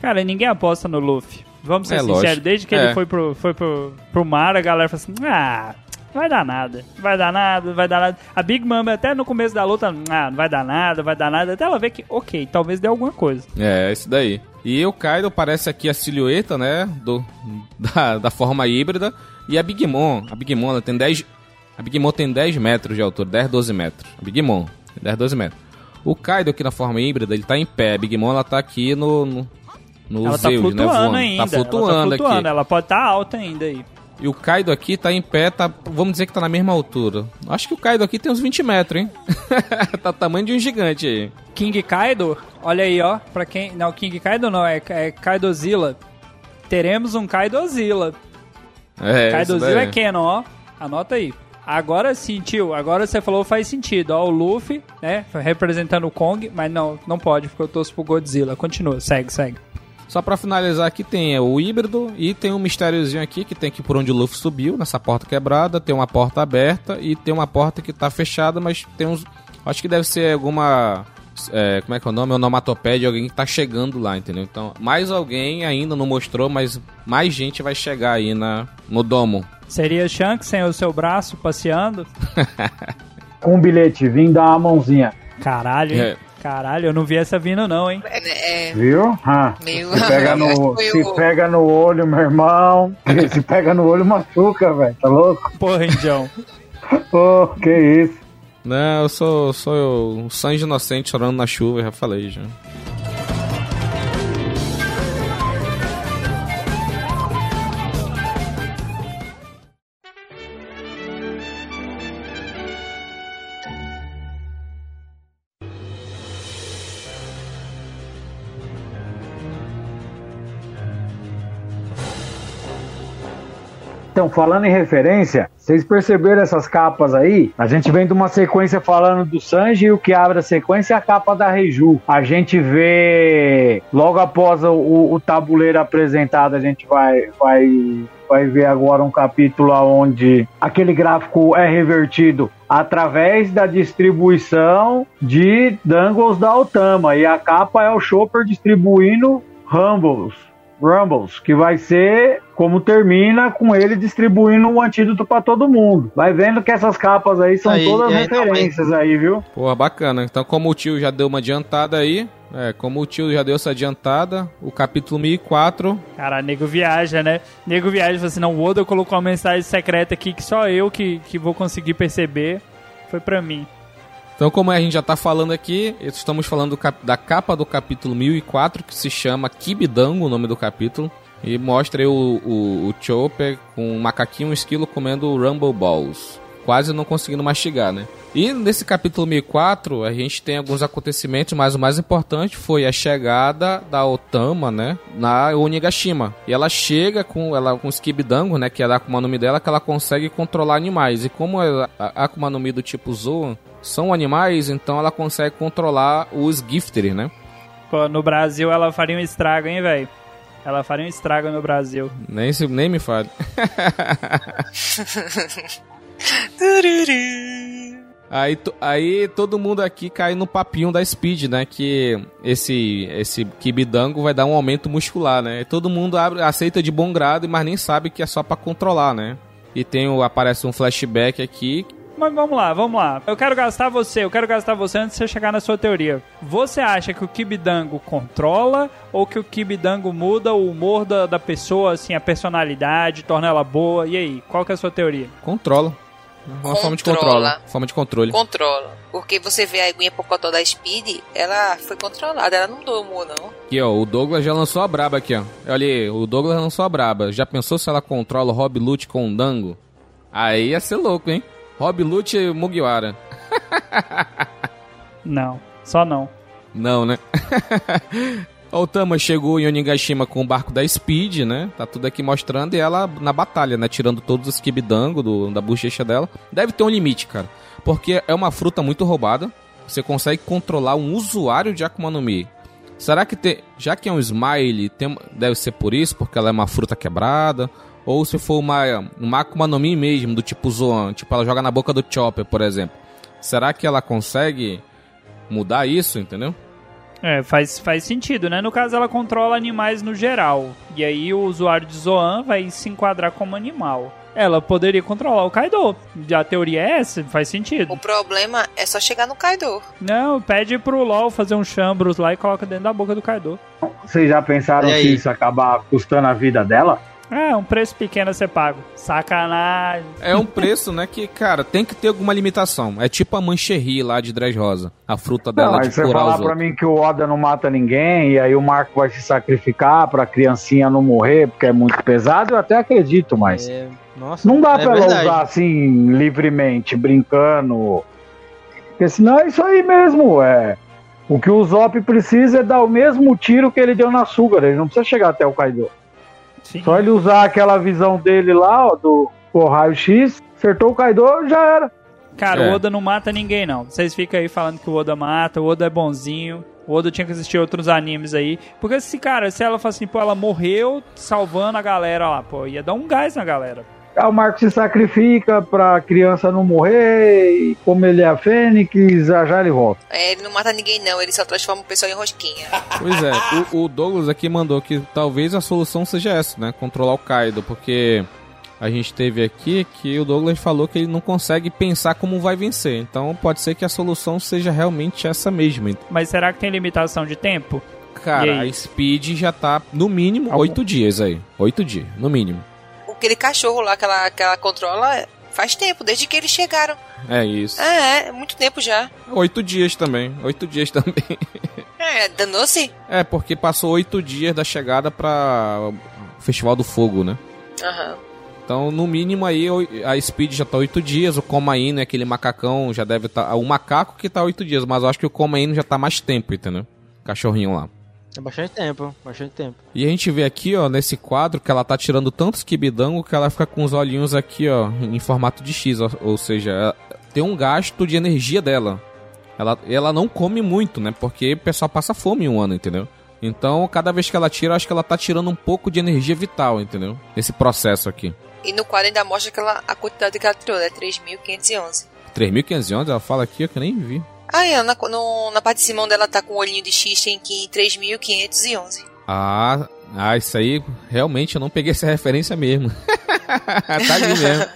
Cara, ninguém aposta no Luffy. Vamos ser É, sinceros, lógico. desde que É. ele foi, pro, foi pro, pro mar, a galera falou assim: ah, vai dar nada, vai dar nada, vai dar nada. A Big Mom até no começo da luta, ah, não vai dar nada, vai dar nada, até ela ver que, ok, talvez dê alguma coisa. É, isso daí. E o Kaido parece aqui a silhueta, né? Do, *laughs* da, da forma híbrida. E a Big Mom, a Big Mom ela tem 10. A Big Mom tem 10 metros de altura, 10, 12 metros. A Big Mom, tem 10, 12 metros. O Kaido aqui na forma híbrida, ele tá em pé. A Big Mom ela tá aqui no. no, no ela tá Zeus, flutuando né, ainda. Tá flutuando, ela tá flutuando, aqui. ela pode estar alta ainda aí. E o Kaido aqui tá em pé, tá, vamos dizer que tá na mesma altura. Acho que o Kaido aqui tem uns 20 metros, hein? *laughs* tá tamanho de um gigante aí. King Kaido, olha aí, ó. Pra quem. Não, King Kaido não, é, é Kaidozilla. Teremos um Kaidozilla. É, Kaidozilla é Canon, ó. Anota aí. Agora sim, tio. Agora você falou faz sentido. Ó, o Luffy, né? Representando o Kong, mas não, não pode, porque eu torço pro Godzilla. Continua, segue, segue. Só pra finalizar aqui tem é, o híbrido e tem um mistériozinho aqui que tem aqui por onde o Luffy subiu, nessa porta quebrada, tem uma porta aberta e tem uma porta que tá fechada, mas tem uns... Acho que deve ser alguma... é, como é que é o nome? Onomatopéia de alguém que tá chegando lá, entendeu? Então, mais alguém ainda não mostrou, mas mais gente vai chegar aí na, no domo. Seria Shanks sem o seu braço passeando? *laughs* Com um bilhete, vim dar uma mãozinha. Caralho, hein? É. Caralho, eu não vi essa vindo não, hein? É, é, Viu? Ah, Meio- se, pega no, se pega no olho, meu irmão. *laughs* Se pega no olho, machuca, velho. Tá louco? Porra, Indião. Ô, que isso. Não, eu sou, sou um sangue inocente chorando na chuva, já falei já. Então, falando em referência, vocês perceberam essas capas aí? A gente vem de uma sequência falando do Sanji e o que abre a sequência é a capa da Reiju. A gente vê, logo após o, o tabuleiro apresentado, a gente vai, vai, vai ver agora um capítulo onde aquele gráfico é revertido através da distribuição de Dangles da Otama. E a capa é o Chopper distribuindo Rumbles. Rumbles, que vai ser como termina com ele distribuindo o antídoto pra todo mundo. Vai vendo que essas capas aí são Aí- todas aí referências aí, viu? Pô, bacana. Então, como o tio já deu uma adiantada aí, é, como o tio já deu essa adiantada, o capítulo 1004 Cara, nego viaja, né? Nego viaja fala assim, não, o Oda colocou uma mensagem secreta aqui que só eu que, que vou conseguir perceber. Foi pra mim. Então, como a gente já tá falando aqui, estamos falando da capa do capítulo 1004, que se chama Kibidango, o nome do capítulo. E mostra aí o, o, o Chopper com um macaquinho um esquilo comendo Rumble Balls. Quase não conseguindo mastigar, né? E nesse capítulo 1004, a gente tem alguns acontecimentos, mas o mais importante foi a chegada da Otama, né, na Onigashima. E ela chega com ela com o Skibidango, né, que é a Akuma no Mi dela, que ela consegue controlar animais. E como a Akuma no Mi do tipo Zoan são animais, então ela consegue controlar os Gifters, né? Pô, no Brasil ela faria um estrago, hein, velho? Ela faria um estrago no Brasil. Nem, se, nem me fale. *laughs* *laughs* Aí, aí todo mundo aqui cai no papinho da Speed, né? Que esse esse Kibidango vai dar um aumento muscular, né? todo mundo abre, aceita de bom grado, mas nem sabe que é só para controlar, né? E tem aparece um flashback aqui mas vamos lá, vamos lá. Eu quero gastar você, eu quero gastar você antes de você chegar na sua teoria. Você acha que o Kibidango controla ou que o Kibidango muda o humor da, da pessoa, assim, a personalidade, torna ela boa? E aí, qual que é a sua teoria? Controla. Uma forma de controle. Forma de controle. Controla. Porque você vê a Aguinha Pocotó da Speed, ela foi controlada, ela não domou, não. Aqui, ó, o Douglas já lançou a braba aqui, ó. Olha aí, o Douglas lançou a braba. Já pensou se ela controla o Rob Lute com o Dango? Aí ia ser louco, hein? Rob Lute e Mugiwara. *laughs* não, só não. Não, né? *laughs* O Tama chegou em Onigashima com o barco da Speed, né? Tá tudo aqui mostrando. E ela na batalha, né? Tirando todos os kibidango do, da bochecha dela. Deve ter um limite, cara. Porque é uma fruta muito roubada. Você consegue controlar um usuário de Akuma no Mi. Será que tem. Já que é um Smile, tem, deve ser por isso? Porque ela é uma fruta quebrada? Ou se for uma, uma Akuma no Mi mesmo, do tipo Zoan, tipo ela joga na boca do Chopper, por exemplo. Será que ela consegue mudar isso, entendeu? É, faz, faz sentido, né? No caso, ela controla animais no geral. E aí o usuário de Zoan vai se enquadrar como animal. Ela poderia controlar o Kaido. A teoria é essa, faz sentido. O problema é só chegar no Kaido. Não, pede pro LOL fazer um chambros lá e coloca dentro da boca do Kaido. Vocês já pensaram que isso acabar custando a vida dela? É, um preço pequeno a ser pago. Sacanagem. É um *laughs* preço, né, que, cara, tem que ter alguma limitação. É tipo a mancherry lá de Dres Rosa. A fruta dela não, de você falar pra mim que o Oda não mata ninguém e aí o Marco vai se sacrificar pra criancinha não morrer porque é muito pesado, eu até acredito, mas... É, nossa, não dá é pra verdade. ela usar assim, livremente, brincando. Porque senão é isso aí mesmo, é... O que o Zop precisa é dar o mesmo tiro que ele deu na Sugar, ele não precisa chegar até o Kaido. Sim. Só ele usar aquela visão dele lá, ó, do raio-x, acertou o Kaido, já era. Cara, é. o Oda não mata ninguém, não. Vocês ficam aí falando que o Oda mata, o Oda é bonzinho. O Oda tinha que assistir outros animes aí. Porque se, cara, se ela fala assim, pô, ela morreu salvando a galera lá, pô, ia dar um gás na galera. Aí o Marco se sacrifica pra criança não morrer, e como ele é a Fênix, já já ele volta. É, ele não mata ninguém não, ele só transforma o pessoal em rosquinha. *laughs* Pois é, o, o Douglas aqui mandou que talvez a solução seja essa, né? Controlar o Kaido, porque a gente teve aqui que o Douglas falou que ele não consegue pensar como vai vencer. Então pode ser que a solução seja realmente essa mesma. Mas será que tem limitação de tempo? Cara, a Speed já tá no mínimo oito dias aí. Oito dias, no mínimo aquele cachorro lá que ela, que ela controla faz tempo, desde que eles chegaram. É isso. É, é muito tempo já. Oito dias também. Oito dias também. *laughs* É, danou-se? É, porque passou oito dias da chegada pra Festival do Fogo, né? Aham. Uhum. Então, no mínimo aí, a Speed já tá oito dias, o Comaino, aquele macacão, já deve estar... Tá, o macaco que tá oito dias, mas eu acho que o Comaino já tá mais tempo, entendeu? Cachorrinho lá. É bastante tempo, bastante tempo. E a gente vê aqui, ó, nesse quadro, que ela tá tirando tantos kibidango que ela fica com os olhinhos aqui, ó, em formato de X, ó, ou seja, tem um gasto de energia dela. Ela, ela não come muito, né? Porque o pessoal passa fome em um ano, entendeu? Então, cada vez que ela tira, acho que ela tá tirando um pouco de energia vital, entendeu? Nesse processo aqui. E no quadro ainda mostra que ela, a quantidade que ela tirou, é 3.511. 3.511? Ela fala aqui, ó, que eu nem vi. Ah, é, na, no, na parte de cima onde ela tá com o olhinho de X tem que 3.511. Ah, ah, isso aí realmente eu não peguei essa referência mesmo. *laughs* tá ali mesmo.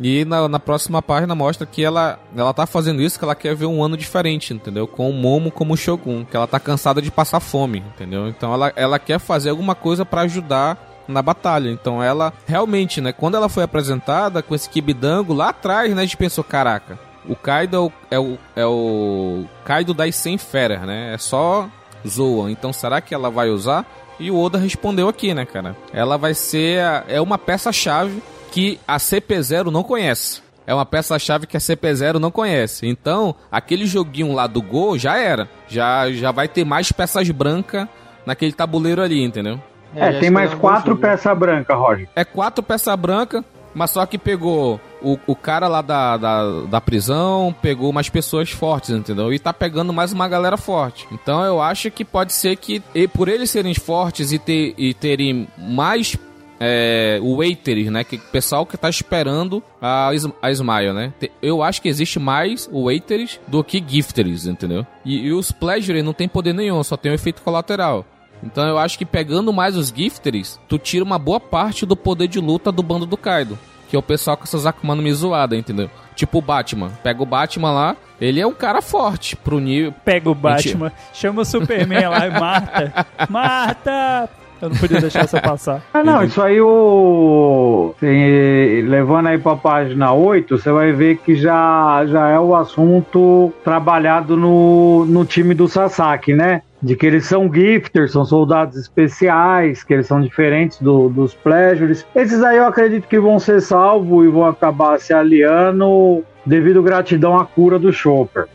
E na, na, próxima página mostra que ela, ela tá fazendo isso que ela quer ver um ano diferente, entendeu? Com o Momo como Shogun, que ela tá cansada de passar fome, entendeu? Então ela, ela quer fazer alguma coisa para ajudar na batalha. Então ela realmente, né, quando ela foi apresentada com esse kibidango lá atrás, né, a gente pensou, caraca, o Kaido é o, é o Kaido das 100 feras, né? É só Zoa. Então será que ela vai usar? E o Oda respondeu aqui, né, cara? Ela vai ser a, é uma peça chave que a CP0 não conhece. É uma peça-chave que a CP0 não conhece. Então, aquele joguinho lá do Gol já era. Já, já vai ter mais peças brancas naquele tabuleiro ali, entendeu? É, já tem mais um quatro peças brancas, Roger. É quatro peças brancas, mas só que pegou o, o cara lá da, da, da prisão, pegou umas pessoas fortes, entendeu? E tá pegando mais uma galera forte. Então eu acho que pode ser que, por eles serem fortes e, ter, e terem mais é, waiters, né? Que o pessoal que tá esperando a, a Smile, né? Eu acho que existe mais waiters do que gifters, entendeu? E, e os pleasure não tem poder nenhum, só tem o efeito colateral. Então eu acho que pegando mais os gifters, tu tira uma boa parte do poder de luta do bando do Kaido. Que é o pessoal com essas Akuma no Mi zoada, entendeu? Tipo o Batman. Pega o Batman lá, ele é um cara forte pro nível. Pega o Batman, chama o Superman lá e Marta. *laughs* Marta! Eu não podia deixar essa passar. Ah, não, isso aí o. tem- levando aí pra página 8, você vai ver que já, já é o assunto trabalhado no, no time do Sasaki, né? De que eles são gifters, são soldados especiais, que eles são diferentes do- dos pleasures. Esses aí eu acredito que vão ser salvos e vão acabar se aliando devido gratidão à cura do Chopper.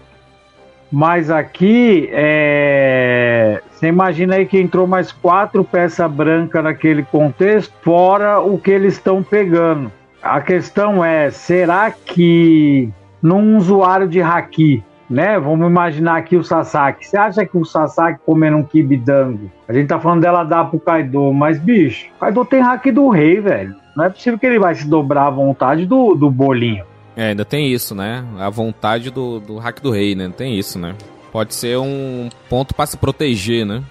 Mas aqui, é... você imagina aí que entrou mais quatro peças brancas naquele contexto, fora o que eles estão pegando. A questão é, será que num usuário de haki, né? Vamos imaginar aqui o Sasaki. Você acha que o Sasaki comendo um kibidango? A gente tá falando dela dar pro Kaido, mas bicho, o Kaido tem haki do rei, velho. Não é possível que ele vai se dobrar à vontade do, do bolinho. É, ainda tem isso, né? A vontade do, do hack do rei, né? Tem isso, né? Pode ser um ponto pra se proteger, né?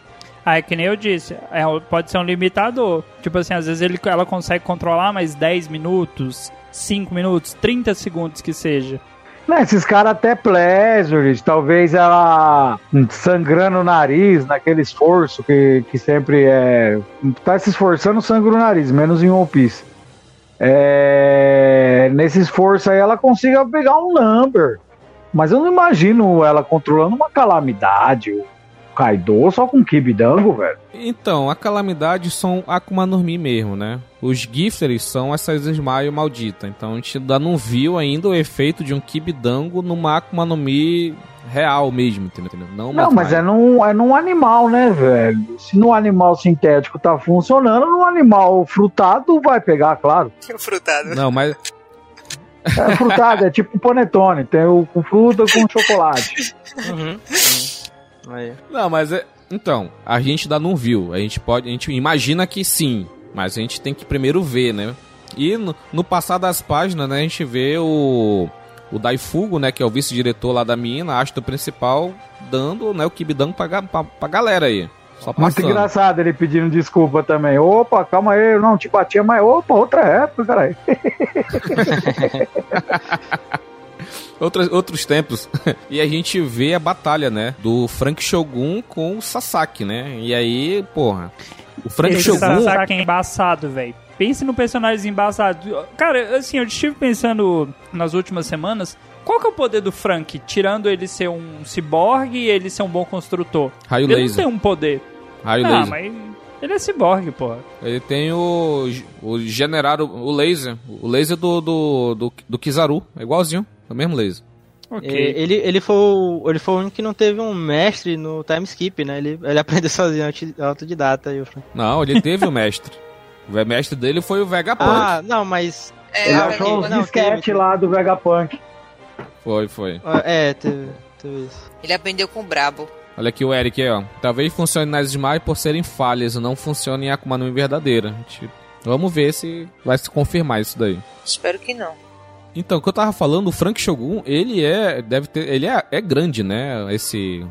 Ah, é que nem eu disse, é, pode ser um limitador. Tipo assim, às vezes ele, ela consegue controlar mais 10 minutos, 5 minutos, 30 segundos que seja. Esses caras até pleasures, talvez ela sangrando o nariz, naquele esforço que, que sempre é. Tá se esforçando, sangra o nariz, menos em One Piece. É, nesse esforço aí ela consiga pegar um number. Mas eu não imagino ela controlando uma calamidade, Kaido só com Kibidango, velho. Então, a calamidade são Akuma no Mi mesmo, né? Os gifters são essas Smile maldita. Então a gente ainda não viu ainda o efeito de um Kibidango numa Akuma no Mi real mesmo, entendeu? Não, Não, mas é num, é num animal, né, velho? Se no animal sintético tá funcionando, no animal frutado vai pegar, claro. *laughs* Frutado. Não, mas É frutado, é tipo panetone, tem o com fruta com chocolate. *laughs* Uhum. Aí. Não, mas é. Então, a gente ainda não viu. A gente pode. A gente imagina que sim. Mas a gente tem que primeiro ver, né? E no, no passar das páginas, né, a gente vê o. O Daifugo, né, que é o vice-diretor lá da mina, astro principal, dando né, o Kibidango pra, pra, pra galera aí. Só Muito passando. engraçado ele pedindo desculpa também. Opa, calma aí, eu não te batia, mas opa, outra época, caralho. *laughs* Outros, outros tempos. *laughs* e a gente vê a batalha, né? Do Frank Shogun com o Sasaki, né? E aí, porra. O Frank Esse Shogun. Sasaki é embaçado, velho. Pense no personagem embaçado. Cara, assim, eu estive pensando nas últimas semanas. Qual que é o poder do Frank? Tirando ele ser um ciborgue e ele ser um bom construtor. Raio ele laser. não tem um poder. Raio ah, laser. mas ele é ciborgue, porra. Ele tem o, o generar o, o laser. O laser do, do, do, do Kizaru. É igualzinho. É o mesmo laser. Ok. É, Ele, ele, foi o, ele foi o único que não teve um mestre no time skip, né? Ele, ele *laughs* aprendeu sozinho, autodidata. aí o Frank. Não, ele teve o mestre. O mestre dele foi o Vegapunk. Ah, não, mas. É, Ele aprendi- achou os disquete lá do Vegapunk. Foi, foi. ah, É, teve, teve isso. ele aprendeu com o Brabo. Olha aqui o Eric aí, ó. Talvez funcione nas Smile por serem falhas, não funcione em Akuma no Mi verdadeira. Gente- Vamos ver se vai se confirmar isso daí. Espero que não. Então, o que eu tava falando, o Frank Shogun, ele é, deve ter, ele é, é grande, né? Esse,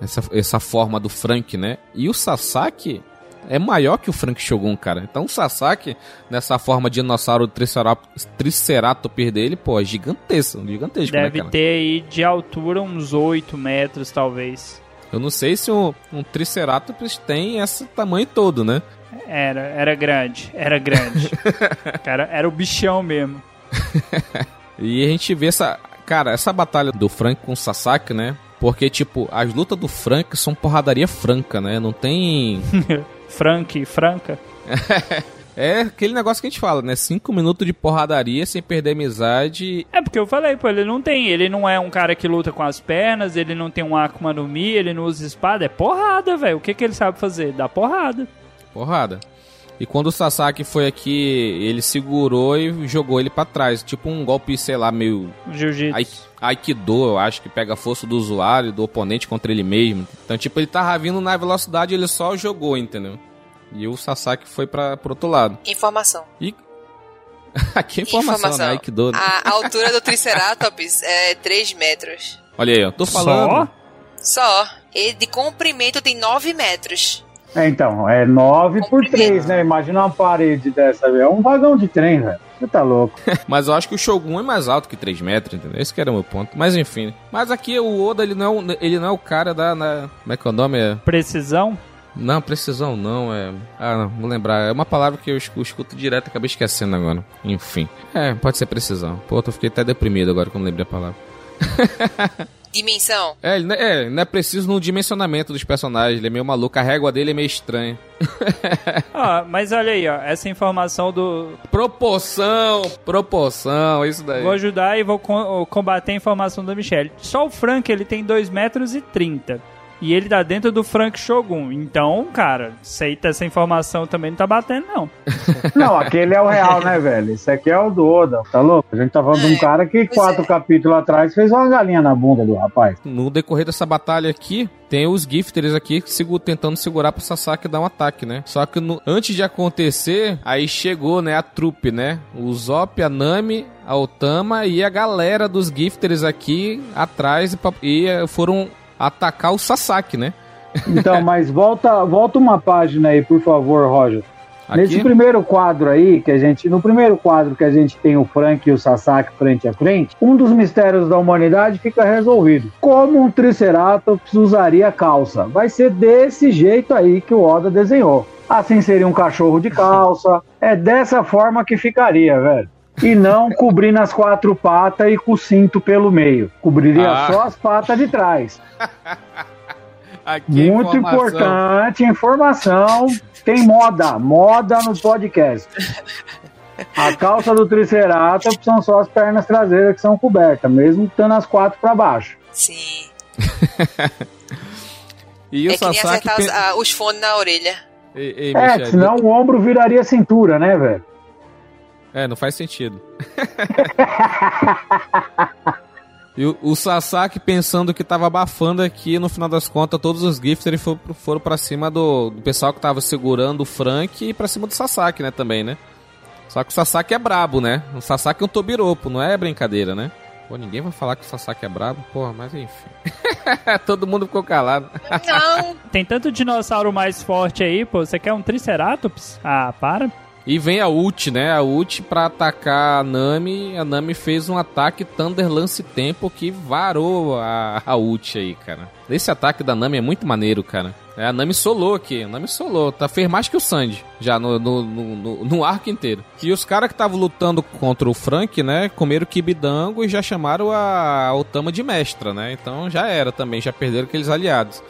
essa, essa forma do Frank, né? E o Sasaki é maior que o Frank Shogun, cara. Então o Sasaki, nessa forma de dinossauro tricerap- triceratops dele, pô, é gigantesco, gigantesco, né, Deve cara? ter aí de altura uns 8 metros, talvez. Eu não sei se um, um triceratops tem esse tamanho todo, né? Era, era grande, era grande. *laughs* Cara, era o bichão mesmo. *laughs* E a gente vê essa. Cara, essa batalha do Frank com o Sasaki, né? Porque, tipo, as lutas do Frank são porradaria franca, né? Não tem. *laughs* Frank, Franca. *laughs* É aquele negócio que a gente fala, né? Cinco minutos de porradaria sem perder amizade. É porque eu falei, pô, ele não tem, ele não é um cara que luta com as pernas, ele não tem um Akuma no Mi, ele não usa espada, é porrada, velho. O que que ele sabe fazer? Dá porrada. Porrada. E quando o Sasaki foi aqui, ele segurou e jogou ele pra trás. Tipo um golpe, sei lá, meio Jiu-jitsu. Ai- Aikido, eu acho que pega a força do usuário, do oponente contra ele mesmo. Então, tipo, ele tava vindo na velocidade ele só jogou, entendeu? E o Sasaki foi pra, pro outro lado. Informação. E. *laughs* Aqui é informação, né? Aikido. né? A altura do Triceratops é 3 metros. Olha aí, eu tô falando. Só? Só. E de comprimento tem 9 metros. É, então, é 9 por 3, né? Imagina uma parede dessa, velho. É um vagão de trem, velho. Você tá louco. *laughs* Mas eu acho que o Shogun é mais alto que 3 metros, entendeu? Esse que era o meu ponto. Mas enfim. Mas aqui o Oda, ele não é, o- ele não é o cara da. na- como é que é o nome? É- Precisão? Não, precisão não, é. Ah, não, vou lembrar. É uma palavra que eu escu- escuto direto, acabei esquecendo agora. Enfim. É, pode ser precisão. Pô, eu fiquei até deprimido agora quando lembrei a palavra. *laughs* Dimensão. É, ele não é, não é preciso no dimensionamento dos personagens. Ele é meio maluco. A régua dele é meio estranha. *laughs* Ah, mas olha aí, ó, essa informação do... Proporção, proporção, isso daí. Vou ajudar e vou co- combater a informação da Michelle. Só o Frank, ele tem 2 metros e 30. E ele tá dentro do Frank Shogun. Então, cara, aceita essa informação também não tá batendo, não. *laughs* Não, aquele é o real, né, velho? Esse aqui é o do Oda, tá louco? A gente tá falando de um É, cara que quatro é. capítulos atrás fez uma galinha na bunda do rapaz. No decorrer dessa batalha aqui, tem os Gifters aqui tentando segurar pro Sasaki dar um ataque, né? Só que no- antes de acontecer, aí chegou, né, a trupe, né? O Zop, a Nami, a Otama e a galera dos Gifters aqui atrás e, e eh, foram atacar o Sasaki, né? Então, *laughs* mas volta, volta uma página aí, por favor, Roger. Nesse Aqui, primeiro quadro aí, que a gente. No primeiro quadro que a gente tem o Frank e o Sasaki frente a frente, um dos mistérios da humanidade fica resolvido. Como um Triceratops usaria calça? Vai ser desse jeito aí que o Oda desenhou. Assim seria um cachorro de calça. *laughs* É dessa forma que ficaria, velho. E não cobrindo as quatro patas e com o cinto pelo meio. Cobriria Ah. só as patas de trás. *laughs* aqui é Muito informação. importante, informação. Tem moda, moda no podcast. A calça do Triceratops são só as pernas traseiras que são cobertas, mesmo estando as quatro para baixo. Sim. *laughs* E o é que nem Sasaki... acertar os, pe- ah, os fones na orelha. Ei, ei, É, senão o ombro viraria cintura, né, velho? É, não faz sentido. *laughs* e o, o Sasaki pensando que tava abafando aqui, no final das contas, todos os Gifters foram, foram pra cima do, do pessoal que tava segurando o Frank e pra cima do Sasaki, né, também, né? Só que o Sasaki é brabo, né? O Sasaki é um tobiropo, não é brincadeira, né? Pô, ninguém vai falar que o Sasaki é brabo, porra, mas enfim. *laughs* Todo mundo ficou calado. Não, Tem tanto dinossauro mais forte aí, pô. Você quer um Triceratops? Ah, para. E vem a ult, né? A ult pra atacar a Nami. A Nami fez um ataque Thunder Lance Tempo que varou a, a ult aí, cara. Esse ataque da Nami é muito maneiro, cara. É, a Nami solou aqui. A Nami solou. Tá, fez mais que o Sanji. Já no, no, no, no- arco inteiro. E os caras que estavam lutando contra o Frank, né? Comeram kibidango e já chamaram a Otama de mestra, né? Então já era também. Já perderam aqueles aliados.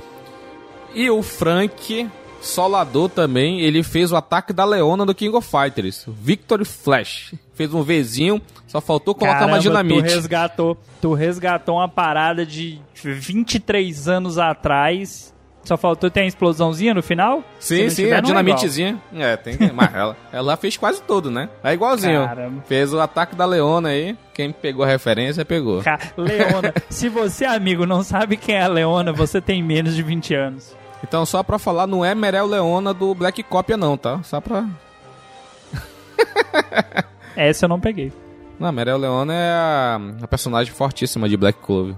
E o Frank, solador também, ele fez o ataque da Leona do King of Fighters. Victory Flash. Fez um Vzinho, só faltou colocar Caramba, uma Tu dinamite. resgatou, tu resgatou uma parada de 23 anos atrás. Só faltou ter a explosãozinha no final? Sim, sim, tiver, a é dinamitezinha. É, tem que. Mas ela, ela fez quase tudo, né? É igualzinho. Caramba. Fez o ataque da Leona aí. Quem pegou a referência, pegou. Leona, *laughs* se você, amigo, não sabe quem é a Leona, você tem menos de 20 anos. Então, só pra falar, não é Merel Leona do Black Copia, não, tá? Só pra. *laughs* Essa eu não peguei. Não, Merel Leona é a, a personagem fortíssima de Black Clover.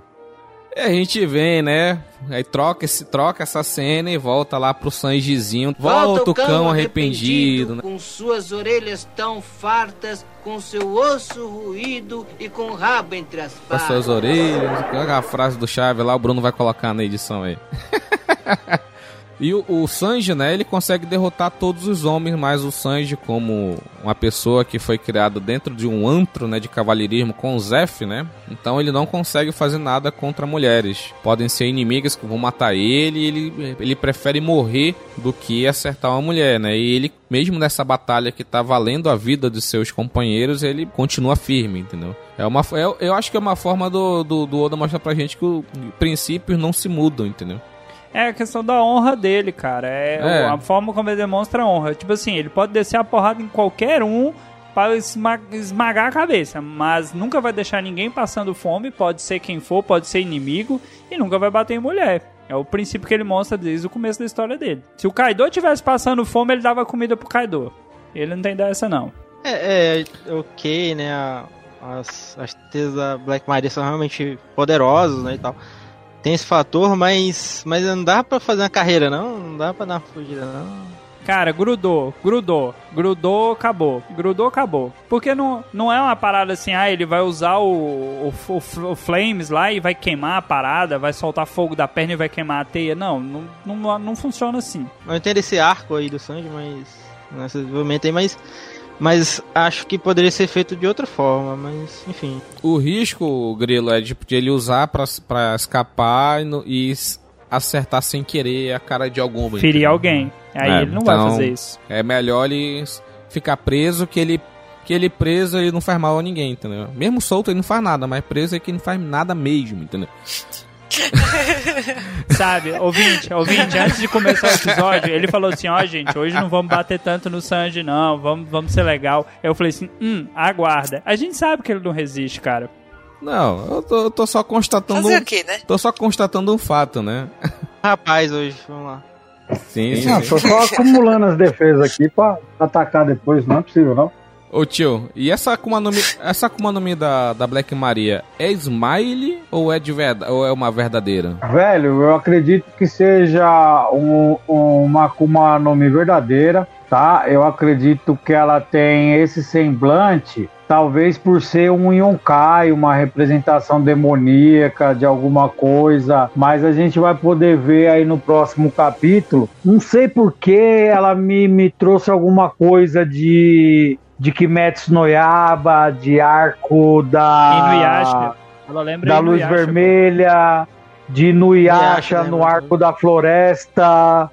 E a gente vem, né? Aí troca, esse, troca essa cena e volta lá pro Sanjizinho. Volta o cão arrependido, né? Com suas orelhas tão fartas, com seu osso ruído e com o rabo entre as Com as patas. suas orelhas. Olha a frase do Chave lá, o Bruno vai colocar na edição aí. *laughs* E o, o Sanji, né, ele consegue derrotar todos os homens, mas o Sanji, como uma pessoa que foi criada dentro de um antro, né, de cavalheirismo com o Zef, né, então ele não consegue fazer nada contra mulheres. Podem ser inimigas que vão matar ele ele, ele prefere morrer do que acertar uma mulher, né, e ele, mesmo nessa batalha que tá valendo a vida de seus companheiros, ele continua firme, entendeu? É uma, eu, eu acho que é uma forma do, do, do Oda mostrar pra gente que os princípios não se mudam, entendeu? É a questão da honra dele, cara. É, É. a forma como ele demonstra a honra. Tipo assim, ele pode descer a porrada em qualquer um para esma- esmagar a cabeça, mas nunca vai deixar ninguém passando fome, pode ser quem for, pode ser inimigo, e nunca vai bater em mulher. É o princípio que ele mostra desde o começo da história dele. Se o Kaido tivesse passando fome, ele dava comida pro Kaido. Ele não tem dessa, não. É, é ok, né? as, as Black Maria são realmente poderosas, né? E tal. Tem esse fator, mas, mas não dá pra fazer uma carreira, não? Não dá pra dar uma fugida, não. Cara, grudou, grudou, grudou, acabou, grudou, acabou. Porque não, não é uma parada assim, ah, ele vai usar o, o, o- o Flames lá e vai queimar a parada, vai soltar fogo da perna e vai queimar a teia. Não, não, não, não funciona assim. Eu entendo esse arco aí do Sanji, mas. Nesse desenvolvimento aí, mas. Mas acho que poderia ser feito de outra forma, mas enfim. O risco, Grilo, é de, de ele usar pra, pra escapar e, no- e acertar sem querer a cara de alguma. Ferir entendeu? alguém. Aí É, ele não vai então- fazer isso. É melhor ele ficar preso que ele que ele preso ele não faz mal a ninguém, entendeu? Mesmo solto ele não faz nada, mas preso é que não faz nada mesmo, entendeu? *laughs* Sabe, ouvinte, ouvinte, antes de começar o episódio, ele falou assim, ó, gente, hoje não vamos bater tanto no Sanji, não, vamos, vamos ser legal. Eu falei assim, hum, aguarda. A gente sabe que ele não resiste, cara. Não, eu tô, eu tô só constatando Fazer um, o quê, né? tô só constatando um fato, né? *laughs* Rapaz, hoje, vamos lá. Sim, sim. Não, tô só acumulando as defesas aqui pra atacar depois, não é possível, não. Ô tio, e essa Akuma no Mi, essa Akuma no Mi da, da Black Maria é Smile ou é de verdade, ou é uma verdadeira? Velho, eu acredito que seja um- uma Akuma no Mi verdadeira, tá? Eu acredito que ela tem esse semblante, talvez por ser um Yonkai, uma representação demoníaca de alguma coisa, mas a gente vai poder ver aí no próximo capítulo. Não sei por que ela me, me trouxe alguma coisa de de Kimetsu no Yaba, de arco da Inuyasha. Ela lembra da luz Inuyasha, vermelha, de Inuyasha Inuyasha, no lembra? arco da floresta,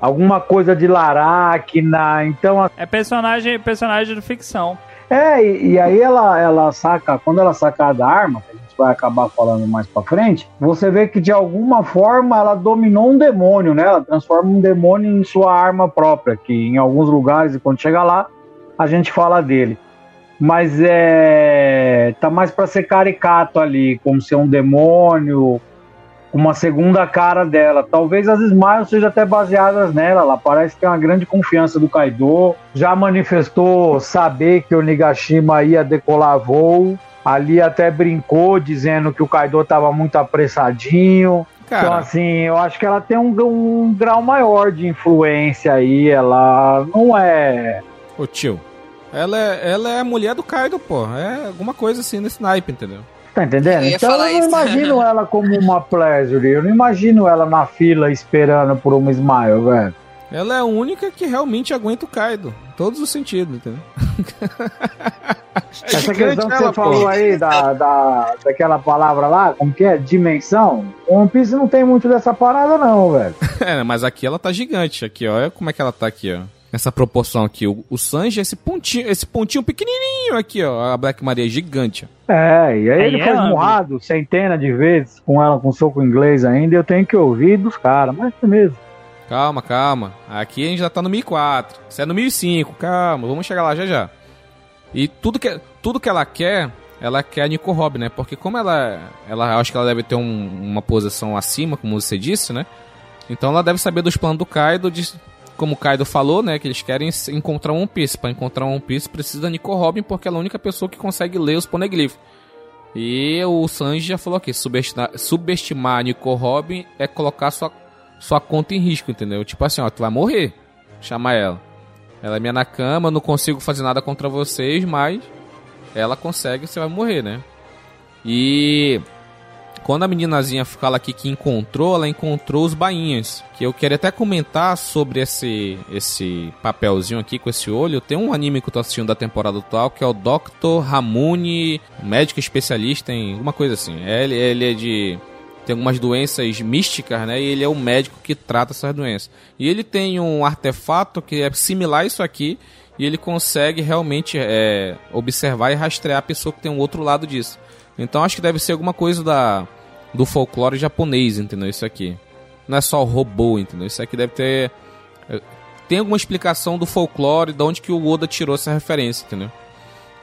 alguma coisa de Laracna. Então, pô. É personagem, personagem de ficção. é, e, e aí ela, ela saca, quando ela saca da arma, que a gente vai acabar falando mais pra frente, você vê que de alguma forma ela dominou um demônio, né? Ela transforma um demônio em sua arma própria, que em alguns lugares, e quando chega lá, a gente fala dele. Mas é. tá mais pra ser caricato ali, como ser um demônio, uma segunda cara dela. Talvez as Smiles sejam até baseadas nela. Ela parece ter uma grande confiança do Kaido. Já manifestou saber que o Nigashima ia decolar voo. Ali até brincou, dizendo que o Kaido estava muito apressadinho. então, Cara, assim, eu acho que ela tem um, um grau maior de influência aí. Ela não é. ô tio, ela é, ela é a mulher do Kaido, pô. É alguma coisa assim nesse naipe, entendeu? Tá entendendo? Eu Então eu não isso. imagino *laughs* ela como uma pleasure. Eu não imagino ela na fila esperando por uma smile, velho. Ela é a única que realmente aguenta o Kaido. Em todos os sentidos, entendeu? Essa *laughs* questão que ela, você falou pô. aí da, da, daquela palavra lá, como que é? Dimensão. O One Piece não tem muito dessa parada, não, velho. *laughs* É, mas aqui ela tá gigante. Aqui, ó. Olha como é que ela tá aqui, ó. Essa proporção aqui. O, o Sanji é esse pontinho, esse pontinho pequenininho aqui, ó. A Black Maria é gigante. É, e aí, Aí ele é foi murrado centenas de vezes com ela com soco inglês ainda. Eu tenho que ouvir dos caras, mas é mesmo. Calma, calma. Aqui a gente já tá no 1004. Isso é no 1005. Calma, vamos chegar lá já já. E tudo que, tudo que ela quer, ela quer a Nico Rob, né? Porque como ela, ela acho que ela deve ter um- uma posição acima, como você disse, né? Então ela deve saber dos planos do Kaido, de, como o Kaido falou, né? Que eles querem encontrar um One Piece. Pra encontrar um One Piece precisa Nico Robin, porque ela é a única pessoa que consegue ler os poneglyphs. E o Sanji já falou aqui, subestimar, subestimar Nico Robin é colocar sua, sua conta em risco, entendeu? Tipo assim, ó, tu vai morrer. Chama ela. Ela é minha na cama, não consigo fazer nada contra vocês, mas ela consegue, você vai morrer, né? E quando a meninazinha fala aqui que encontrou, ela encontrou os bainhas. Que eu queria até comentar sobre esse esse papelzinho aqui com esse olho. Tem um anime que eu tô assistindo da temporada atual que é o Dr. Ramune, médico especialista em alguma coisa assim. Ele, ele é de tem algumas doenças místicas, né? E ele é o médico que trata essas doenças. E ele tem um artefato que é similar a isso aqui, e ele consegue realmente é, observar e rastrear a pessoa que tem um outro lado disso. Então acho que deve ser alguma coisa da do folclore japonês, entendeu? Isso aqui. Não é só robô, entendeu? Isso aqui deve ter. é, Tem alguma explicação do folclore, de onde que o Oda tirou essa referência, entendeu?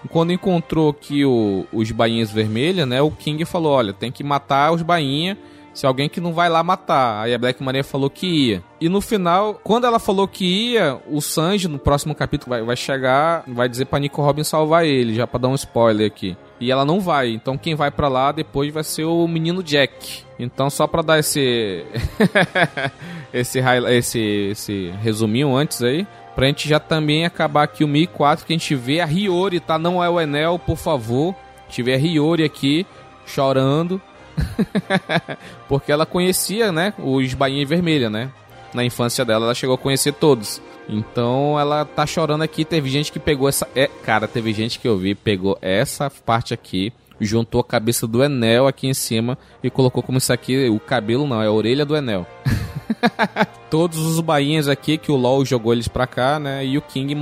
Quando encontrou aqui o- os bainhas vermelhas, né? O King falou: olha, tem que matar os bainhas. Se alguém que não vai lá matar. Aí a Black Maria falou que ia. E no final, quando ela falou que ia, o Sanji, no próximo capítulo, vai, vai chegar vai dizer pra Nico Robin salvar ele, já pra dar um spoiler aqui. E ela não vai. Então quem vai pra lá depois vai ser o menino Jack. Então só pra dar esse. *laughs* esse, esse, esse resuminho antes aí. Pra gente já também acabar aqui o 1004, que a gente vê a Hiyori, tá? Não é o Enel, por favor. A gente vê a Hiyori aqui, chorando. *laughs* Porque ela conhecia, né, os bainhas vermelhas, né? Na infância dela, ela chegou a conhecer todos. Então ela tá chorando aqui. Teve gente que pegou essa. É, cara, teve gente que eu vi, pegou essa parte aqui, juntou a cabeça do Enel aqui em cima e colocou como isso aqui. O cabelo não, é a orelha do Enel. *laughs* *laughs* Todos os bainhas aqui que o LOL jogou eles pra cá, né? E o King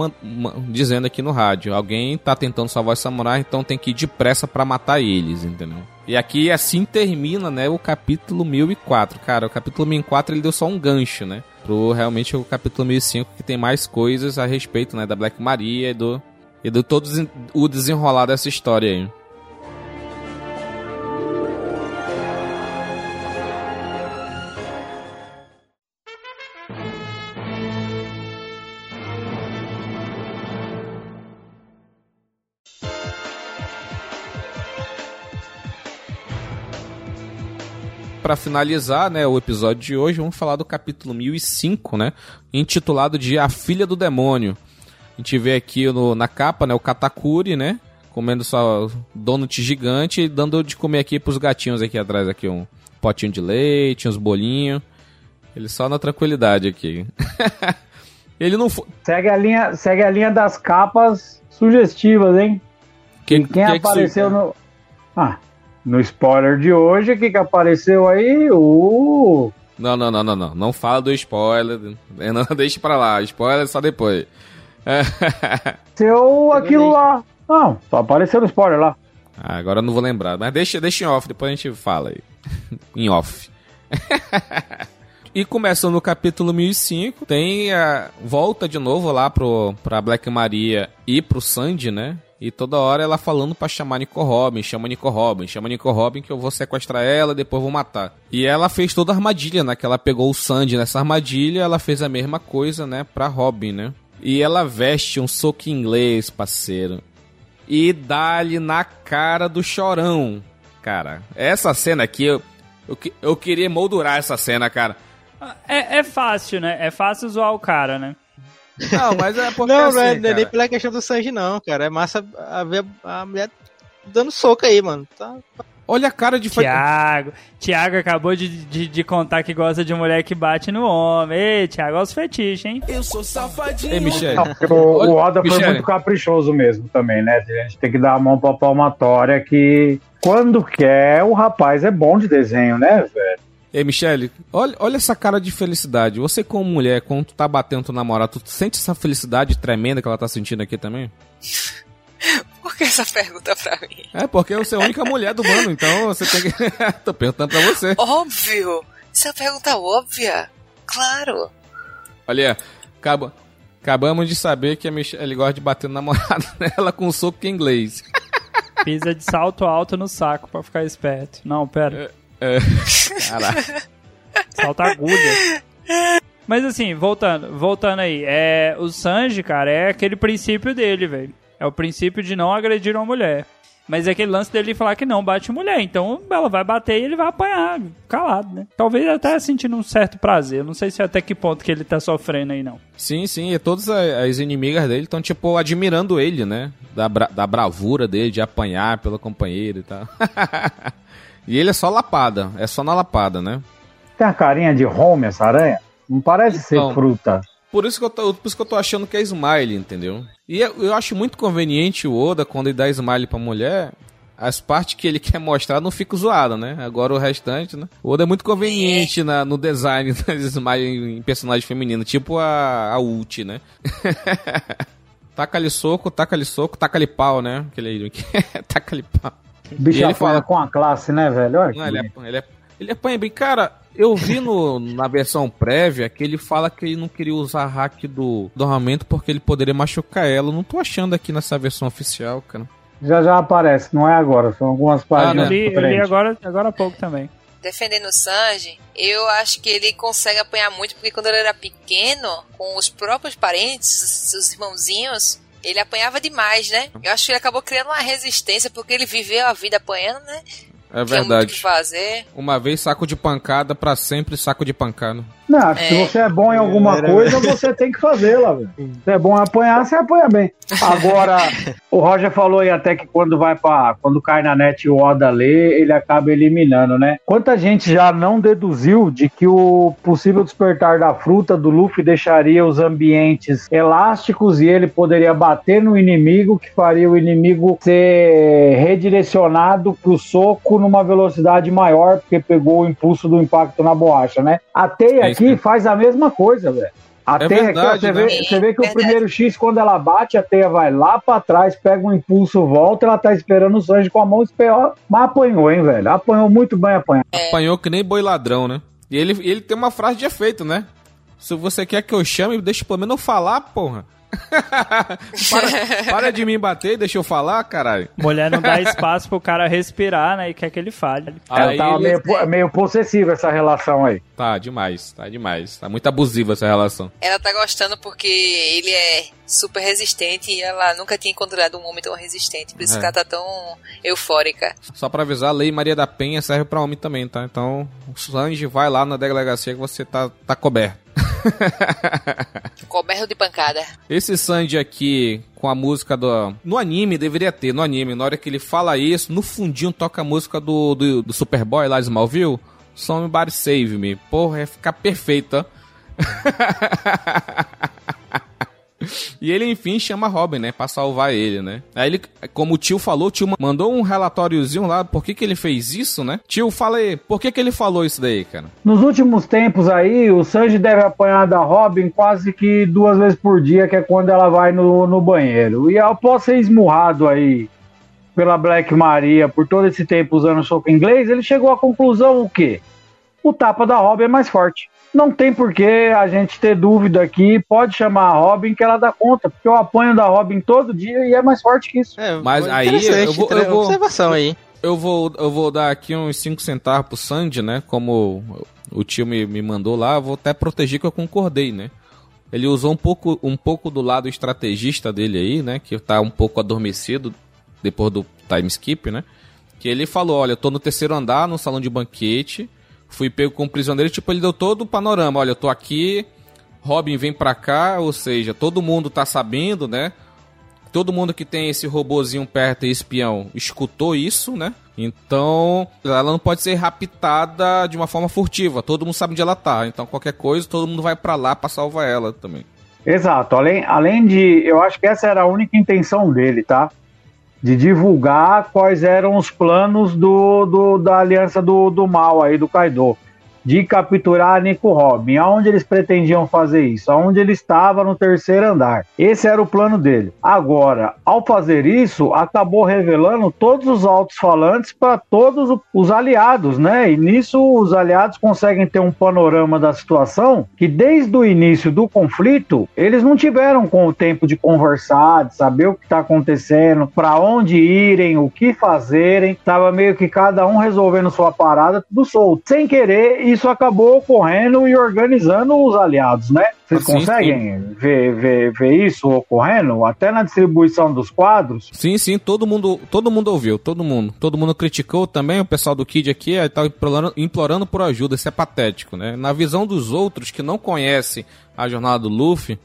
dizendo aqui no rádio: alguém tá tentando salvar os samurais, então tem que ir depressa pra matar eles, entendeu? E aqui assim termina, né, o capítulo 1004. Cara, o capítulo 1004 ele deu só um gancho, né? Pro realmente o capítulo 1005 que tem mais coisas a respeito, né, da Black Maria e do e do todo o desenrolar dessa história aí. Pra finalizar, né, o episódio de hoje, vamos falar do capítulo 1005, né, intitulado de A Filha do Demônio. A gente vê aqui no- na capa, né, o Katakuri, né, comendo só donut gigante e dando de comer aqui pros gatinhos aqui atrás, aqui um potinho de leite, uns bolinhos. Ele só na tranquilidade aqui. *laughs* Ele não foi... Segue a linha, segue a linha das capas sugestivas, hein? Que, e quem que que apareceu isso- no. Ah, no spoiler de hoje, o que, que apareceu aí? O. Não, não, não, não, não. Não fala do spoiler. Não, *laughs* deixa pra lá. Spoiler só depois. É. *laughs* Seu aquilo lá. Não, só apareceu no spoiler lá. Ah, agora eu não vou lembrar. Mas deixa, deixa em off, depois a gente fala aí. *laughs* em off. e começando no capítulo 1005, tem a volta de novo lá pro, pra Black Maria e pro Sandy, né? E toda hora ela falando pra chamar Nico Robin, chama Nico Robin, chama Nico Robin que eu vou sequestrar ela e depois vou matar. E ela fez toda a armadilha, né? Que ela pegou o Sandy nessa armadilha, ela fez a mesma coisa, né? Pra Robin, né? E ela veste um soco inglês, parceiro e dá-lhe na cara do chorão. Cara, essa cena aqui, eu, eu, eu queria moldurar essa cena, cara. É, é fácil, né? É fácil zoar o cara, né? Não, mas é porque Não, assim, não é, não é cara, nem pela questão do Sanji, não, cara. É massa a ver a mulher dando soco aí, mano. Tá, Olha a cara de... Tiago, Tiago acabou de, de, de contar que gosta de mulher que bate no homem. Ei, Tiago, olha os fetiches, hein? Ei, Michele. Não, o, o Oda foi muito caprichoso mesmo também, né? A gente tem que dar a mão pra palmatória que quando quer, o rapaz é bom de desenho, né, velho? Ei, Michele, olha, olha essa cara de felicidade. Você como mulher, quando tu tá batendo teu namorado, tu sente essa felicidade tremenda que ela tá sentindo aqui também? Por que essa pergunta pra mim? É, porque você é a única mulher do mano, então você tem que... *laughs* Tô perguntando pra você. Óbvio! Isso é uma pergunta óbvia. Claro. Olha, acaba, acabamos de saber que a Michelle gosta de bater no namorado *laughs* dela com soco em inglês. Pisa de salto alto no saco pra ficar esperto. Não, pera. É, Caraca. *laughs* Salta agulha. Mas assim, voltando, voltando aí, é, o Sanji, cara, é aquele princípio dele, velho. É o princípio de não agredir uma mulher. Mas é aquele lance dele falar que não bate mulher. Então ela vai bater e ele vai apanhar, calado, né? Talvez até sentindo um certo prazer. Não sei se até que ponto que ele tá sofrendo aí, não. Sim, sim, e todas as inimigas dele estão, tipo, admirando ele, né? Da, bra- da bravura dele de apanhar pela companheira e tal. *laughs* E ele é só lapada, é só na lapada, né? Tem a carinha de home essa aranha? Não parece Então. ser fruta. Por isso, que eu tô, por isso que eu tô achando que é smile, entendeu? E eu, eu acho muito conveniente o Oda, quando ele dá smile pra mulher, as partes que ele *laughs* quer mostrar não ficam zoadas, né? Agora o restante, né? O Oda é muito conveniente na, no design *laughs* das smile em, em personagem feminino, tipo a, a ult, né? *laughs* taca-lhe soco, taca-lhe soco, taca-lhe pau, né? Aquele taca-lhe pau. O bicho ele apanha fala- com a classe, né, velho? Olha Não, ele, apanha, ele, apanha, ele apanha bem. Cara, eu vi no, na versão prévia que ele fala que ele não queria usar hack do, do armamento porque ele poderia machucar ela. Eu não tô achando aqui nessa versão oficial, cara. Já já aparece, não é agora, são algumas páginas né? Eu li, agora, agora há pouco também. defendendo o Sanji, eu acho que ele consegue apanhar muito, porque quando ele era pequeno, com os próprios parentes, os irmãozinhos, ele apanhava demais, né? Eu acho que ele acabou criando uma resistência, porque ele viveu a vida apanhando, né? É Tinha muito que verdade. fazer. Uma vez saco de pancada, pra sempre saco de pancada. Não, se É. você é bom em alguma coisa, você tem que fazê-la, velho. Se é bom apanhar, você apanha bem. *laughs* Agora, o Roger falou aí até que quando vai para quando cai na net e o Oda lê, ele acaba eliminando, né? Quanta gente já não deduziu de que o possível despertar da fruta do Luffy deixaria os ambientes elásticos e ele poderia bater no inimigo, que faria o inimigo ser redirecionado pro soco numa velocidade maior, porque pegou o impulso do impacto na borracha, né? A teia aqui mesmo. faz a mesma coisa, velho. A É teia verdade, aqui, ó, você, né? vê, você vê que o Verdade. primeiro X, quando ela bate, a teia vai lá pra trás, pega um impulso, volta, ela tá esperando o Sanji com a mão espeor. Mas apanhou, hein, velho? Apanhou muito bem apanhado. Apanhou que nem boi ladrão, né? E ele, ele tem uma frase de efeito, né? Se você quer que eu chame, deixa pelo menos eu falar, porra. *laughs* para, para de me bater, deixa eu falar, caralho. Mulher não dá *laughs* espaço pro cara respirar, né? E quer que ele fale. Ela Aí tava ele- meio, meio possessiva essa relação aí. Tá demais, tá demais. Tá muito abusiva essa relação. Ela tá gostando porque ele é super resistente e ela nunca tinha encontrado um homem tão resistente. Por isso É. que ela tá tão eufórica. Só pra avisar, a Lei Maria da Penha serve pra homem também, tá? Então, o Sanji vai lá na delegacia que você tá, tá coberto. *laughs* Coberto de pancada. Esse Sanji aqui, com a música do... No anime, deveria ter, no anime. Na hora que ele fala isso, no fundinho toca a música do, do, do Superboy lá de Smallville. Somebody Save Me. Porra, ia ficar perfeita. *laughs* E ele, enfim, chama Robin, né? Pra salvar ele, né? Aí ele, como o tio falou, o tio mandou um relatóriozinho lá, por que que ele fez isso, né? Tio, fala aí, por que que ele falou isso daí, cara? Nos últimos tempos aí, o Sanji deve apanhar da Robin quase que duas vezes por dia, que é quando ela vai no, no banheiro. E após ser esmurrado aí pela Black Maria por todo esse tempo usando soco inglês, ele chegou à conclusão o quê? O tapa da Robin é mais forte. Não tem por que a gente ter dúvida aqui, pode chamar a Robin que ela dá conta, porque eu apanho da Robin todo dia e é mais forte que isso. É, Mas aí eu vou- eu vou- Observação aí. Eu vou, eu vou dar aqui uns 5 centavos pro Sandy, né? Como o tio me, me mandou lá, vou até proteger que eu concordei, né? Ele usou um pouco, um pouco do lado estrategista dele aí, né? Que tá um pouco adormecido depois do time skip, né? Que ele falou, olha, eu tô no terceiro andar, no salão de banquete, fui pego como prisioneiro, tipo, ele deu todo o panorama, olha, eu tô aqui, Robin vem pra cá, ou seja, todo mundo tá sabendo, né? Todo mundo que tem esse robozinho perto e espião escutou isso, né? Então, ela não pode ser raptada de uma forma furtiva. Todo mundo sabe onde ela tá. Então, qualquer coisa, todo mundo vai pra lá pra salvar ela também. Exato. Além, além de. Eu acho que essa era a única intenção dele, tá? De divulgar quais eram os planos do, do- da aliança do, do mal aí, do Kaido. De capturar Nico Robin. Aonde eles pretendiam fazer isso? Aonde ele estava no terceiro andar. Esse era o plano dele. Agora, ao fazer isso, acabou revelando todos os altos falantes para todos os aliados, né? E nisso os aliados conseguem ter um panorama da situação que desde o início do conflito eles não tiveram com o tempo de conversar, de saber o que está acontecendo, para onde irem, o que fazerem. Tava meio que cada um resolvendo sua parada, tudo solto. Sem querer, isso acabou ocorrendo e organizando os aliados, né? Vocês Sim, conseguem Ver, ver, ver isso ocorrendo? Até na distribuição dos quadros? Sim, sim, todo mundo, todo mundo ouviu, todo mundo. Todo mundo criticou também, o pessoal do Kid aqui tá implorando, implorando por ajuda, isso é patético, né? Na visão dos outros que não conhecem a jornada do Luffy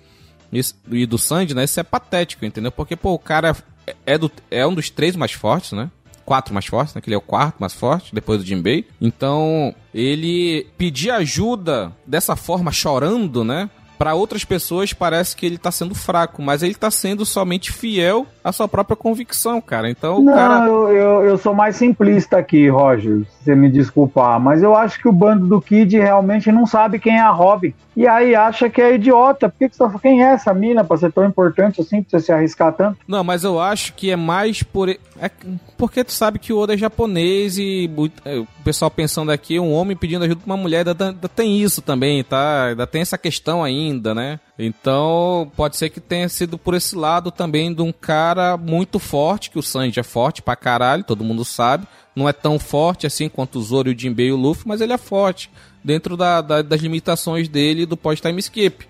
isso- e do Sandy, né? Isso é patético, entendeu? Porque, pô, o cara é, é do, é um dos três mais fortes, né? Quatro mais fortes, né? Que ele é o quarto mais forte, depois do Jinbei. Então, ele pedir ajuda dessa forma, chorando, né? Para outras pessoas parece que ele tá sendo fraco, mas ele tá sendo somente fiel à sua própria convicção, cara. Então Não, cara. eu, eu, eu sou mais simplista aqui, Roger, se você me desculpar, mas eu acho que o bando do Kid realmente não sabe quem é a Robin. E aí acha que é idiota. Por que, que você tá Quem é essa mina pra ser tão importante assim, pra você se arriscar tanto? Não, mas eu acho que é mais por. É porque tu sabe que o Oda é japonês e é, o pessoal pensando aqui, um homem pedindo ajuda pra uma mulher, ainda, ainda tem isso também, tá? Ainda tem essa questão ainda, né? Então, pode ser que tenha sido por esse lado também de um cara muito forte, que o Sanji é forte pra caralho, todo mundo sabe. Não é tão forte assim quanto o Zoro, o Jinbei e o Luffy, mas ele é forte dentro da, da, das limitações dele do pós-time skip.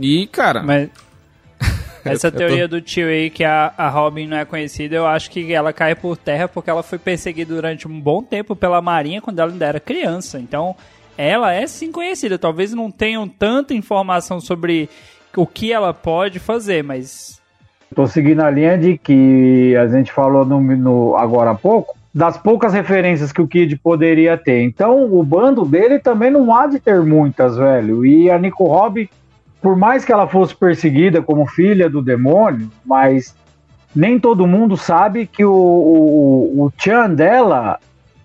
E, cara. Mas *laughs* essa teoria do tio aí que a, a Robin não é conhecida, eu acho que ela cai por terra porque ela foi perseguida durante um bom tempo pela Marinha quando ela ainda era criança. Então, ela é sim conhecida. Talvez não tenham tanta informação sobre o que ela pode fazer, mas. Tô seguindo a linha de que a gente falou no, no agora há pouco, das poucas referências que o Kid poderia ter. Então, o bando dele também não há de ter muitas, velho. E a Nico Robin, por mais que ela fosse perseguida como filha do demônio, mas nem todo mundo sabe que o, o, o Chan dela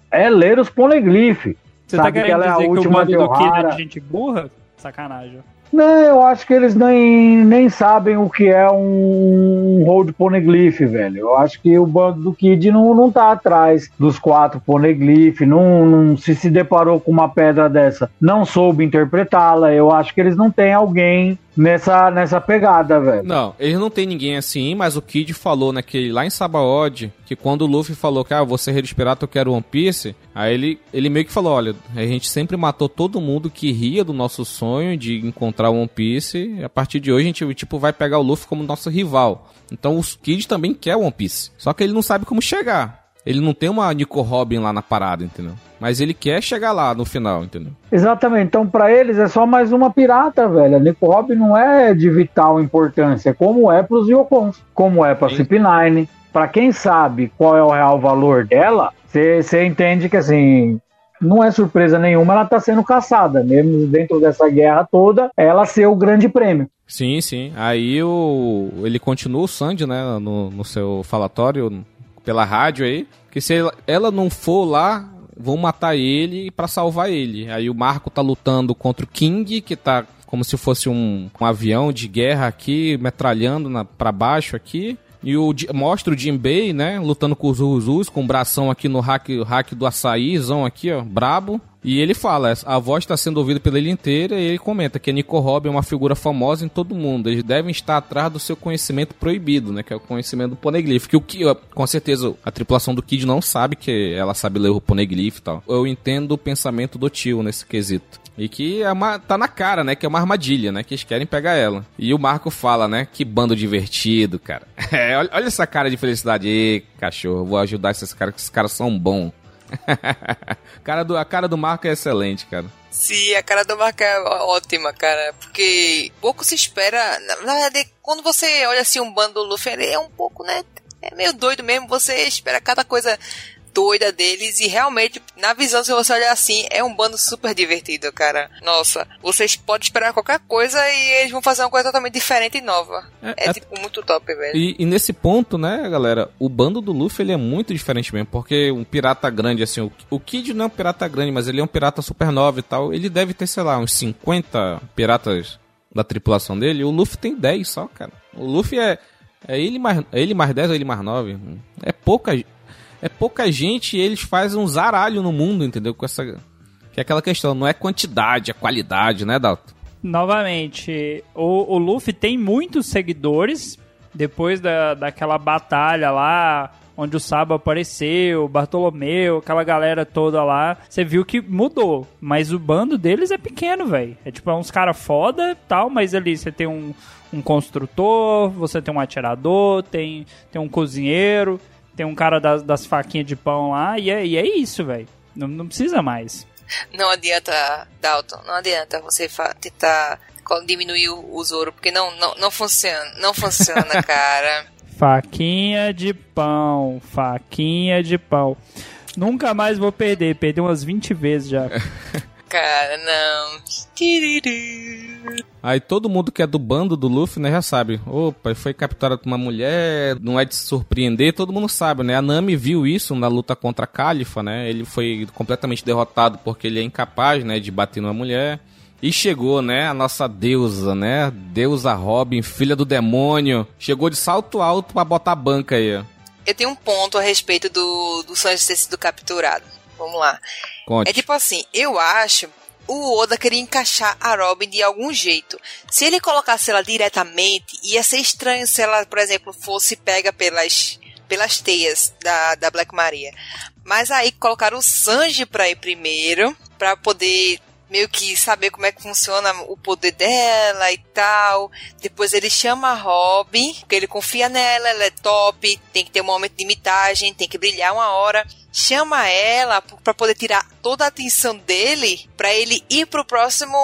é ler os poneglyphs. Você sabe tá querendo que ela é a dizer que o última bando do Kid é de gente burra? Sacanagem. Não, eu acho que eles nem, nem sabem o que é um Road Poneglyph, velho. Eu acho que o bando do Kid não, não tá atrás dos quatro Poneglyph, não, não se se deparou com uma pedra dessa, não soube interpretá-la. Eu acho que eles não têm alguém nessa, nessa pegada, velho. Não, eles não tem ninguém assim, mas o Kid falou naquele lá em Sabaody que quando o Luffy falou que ah, você é Piratas, eu quero One Piece, aí ele, ele meio que falou, olha, a gente sempre matou todo mundo que ria do nosso sonho de encontrar One Piece, a partir de hoje a gente tipo vai pegar o Luffy como nosso rival. Então o Kid também quer One Piece, só que ele não sabe como chegar. Ele não tem uma Nico Robin lá na parada, entendeu? Mas ele quer chegar lá no final, entendeu? Exatamente. Então, pra eles é só mais uma pirata, velho. A Nico Robin não é de vital importância, como é pros Yokons, como é pra Sim. CP9. Pra quem sabe qual é o real valor dela, você entende que assim. Não é surpresa nenhuma, ela tá sendo caçada, mesmo dentro dessa guerra toda, ela ser o grande prêmio. Sim, sim. Aí o ele continua o Sandy, né, no, no seu falatório pela rádio aí, que se ela, não for lá, vão matar ele pra salvar ele. Aí o Marco tá lutando contra o King, que tá como se fosse um, um avião de guerra aqui, metralhando na, pra baixo aqui. E o, mostra o Jinbei, né, lutando com os Uzus, com o bração aqui no hack, hack do açaízão aqui, ó, brabo. E ele fala, a voz está sendo ouvida pela ilha inteira e ele comenta que a Nico Robin é uma figura famosa em todo mundo. Eles devem estar atrás do seu conhecimento proibido, né? Que é o conhecimento do poneglyph. Que o que, com certeza, a tripulação do Kid não sabe que ela sabe ler o poneglyph e tal. Eu entendo o pensamento do tio nesse quesito. E que é uma, tá na cara, né? Que é uma armadilha, né? Que eles querem pegar ela. E o Marco fala, né? Que bando divertido, cara. *laughs* É, olha, olha essa cara de felicidade. Ê, cachorro, vou ajudar esses caras, que esses caras são bons. *laughs* cara do, a cara do Marco é excelente, cara. Sim, a cara do Marco é ótima, cara. Porque pouco se espera. Na verdade, quando você olha assim um bando do Luffy, ele é um pouco, né? É meio doido mesmo. Você espera cada coisa doida deles. E realmente, na visão, se você olhar assim, é um bando super divertido, cara. Nossa, vocês podem esperar qualquer coisa e eles vão fazer uma coisa totalmente diferente e nova. É- É, é- tipo muito top, velho. E, e nesse ponto, né, galera, o bando do Luffy ele é muito diferente mesmo, porque um pirata grande, assim, o, o Kid não é um pirata grande, mas ele é um pirata supernova e tal, ele deve ter, sei lá, uns 50 piratas da tripulação dele, o Luffy tem 10 só, cara. O Luffy é, é ele mais, é ele mais 10 ou ele mais 9? É pouca, é pouca gente e eles fazem um zaralho no mundo, entendeu? Com essa, que é aquela questão, não é quantidade, é qualidade, né, Dalton? Novamente, o, o Luffy tem muitos seguidores. Depois da, daquela batalha lá, onde o Sabo apareceu, o Bartolomeu, aquela galera toda lá, você viu que mudou. Mas o bando deles é pequeno, velho. É tipo, é uns caras foda tal, mas ali você tem um, um construtor, você tem um atirador, tem, tem um cozinheiro, tem um cara das, das faquinhas de pão lá, e é, e é isso, velho. Não, não precisa mais. Não adianta, Dalton, não adianta você tentar diminuir o, o Zoro, porque não, não, não funciona, não funciona, *laughs* cara. Faquinha de pão, faquinha de pão. Nunca mais vou perder, perdi umas 20 vezes já. *laughs* Cara, não. Aí todo mundo que é do bando do Luffy, né, já sabe. Opa, foi capturado por uma mulher, não é de se surpreender, todo mundo sabe, né? A Nami viu isso na luta contra a Califa, né? Ele foi completamente derrotado porque ele é incapaz, né, de bater numa mulher. E chegou, né, a nossa deusa, né? Deusa Robin, filha do demônio. Chegou de salto alto pra botar a banca aí. Eu tenho um ponto a respeito do, do Sanji ter sido capturado. Vamos lá. Conte. É tipo assim, eu acho o Oda queria encaixar a Robin de algum jeito. Se ele colocasse ela diretamente, ia ser estranho se ela, por exemplo, fosse pega pelas, pelas teias da, da Black Maria. Mas aí colocaram o Sanji pra ir primeiro, pra poder meio que saber como é que funciona o poder dela e tal. Depois ele chama a Robin, porque ele confia nela, ela é top, tem que ter um momento de imitagem, tem que brilhar uma hora. Chama ela pra poder tirar toda a atenção dele pra ele ir pro próximo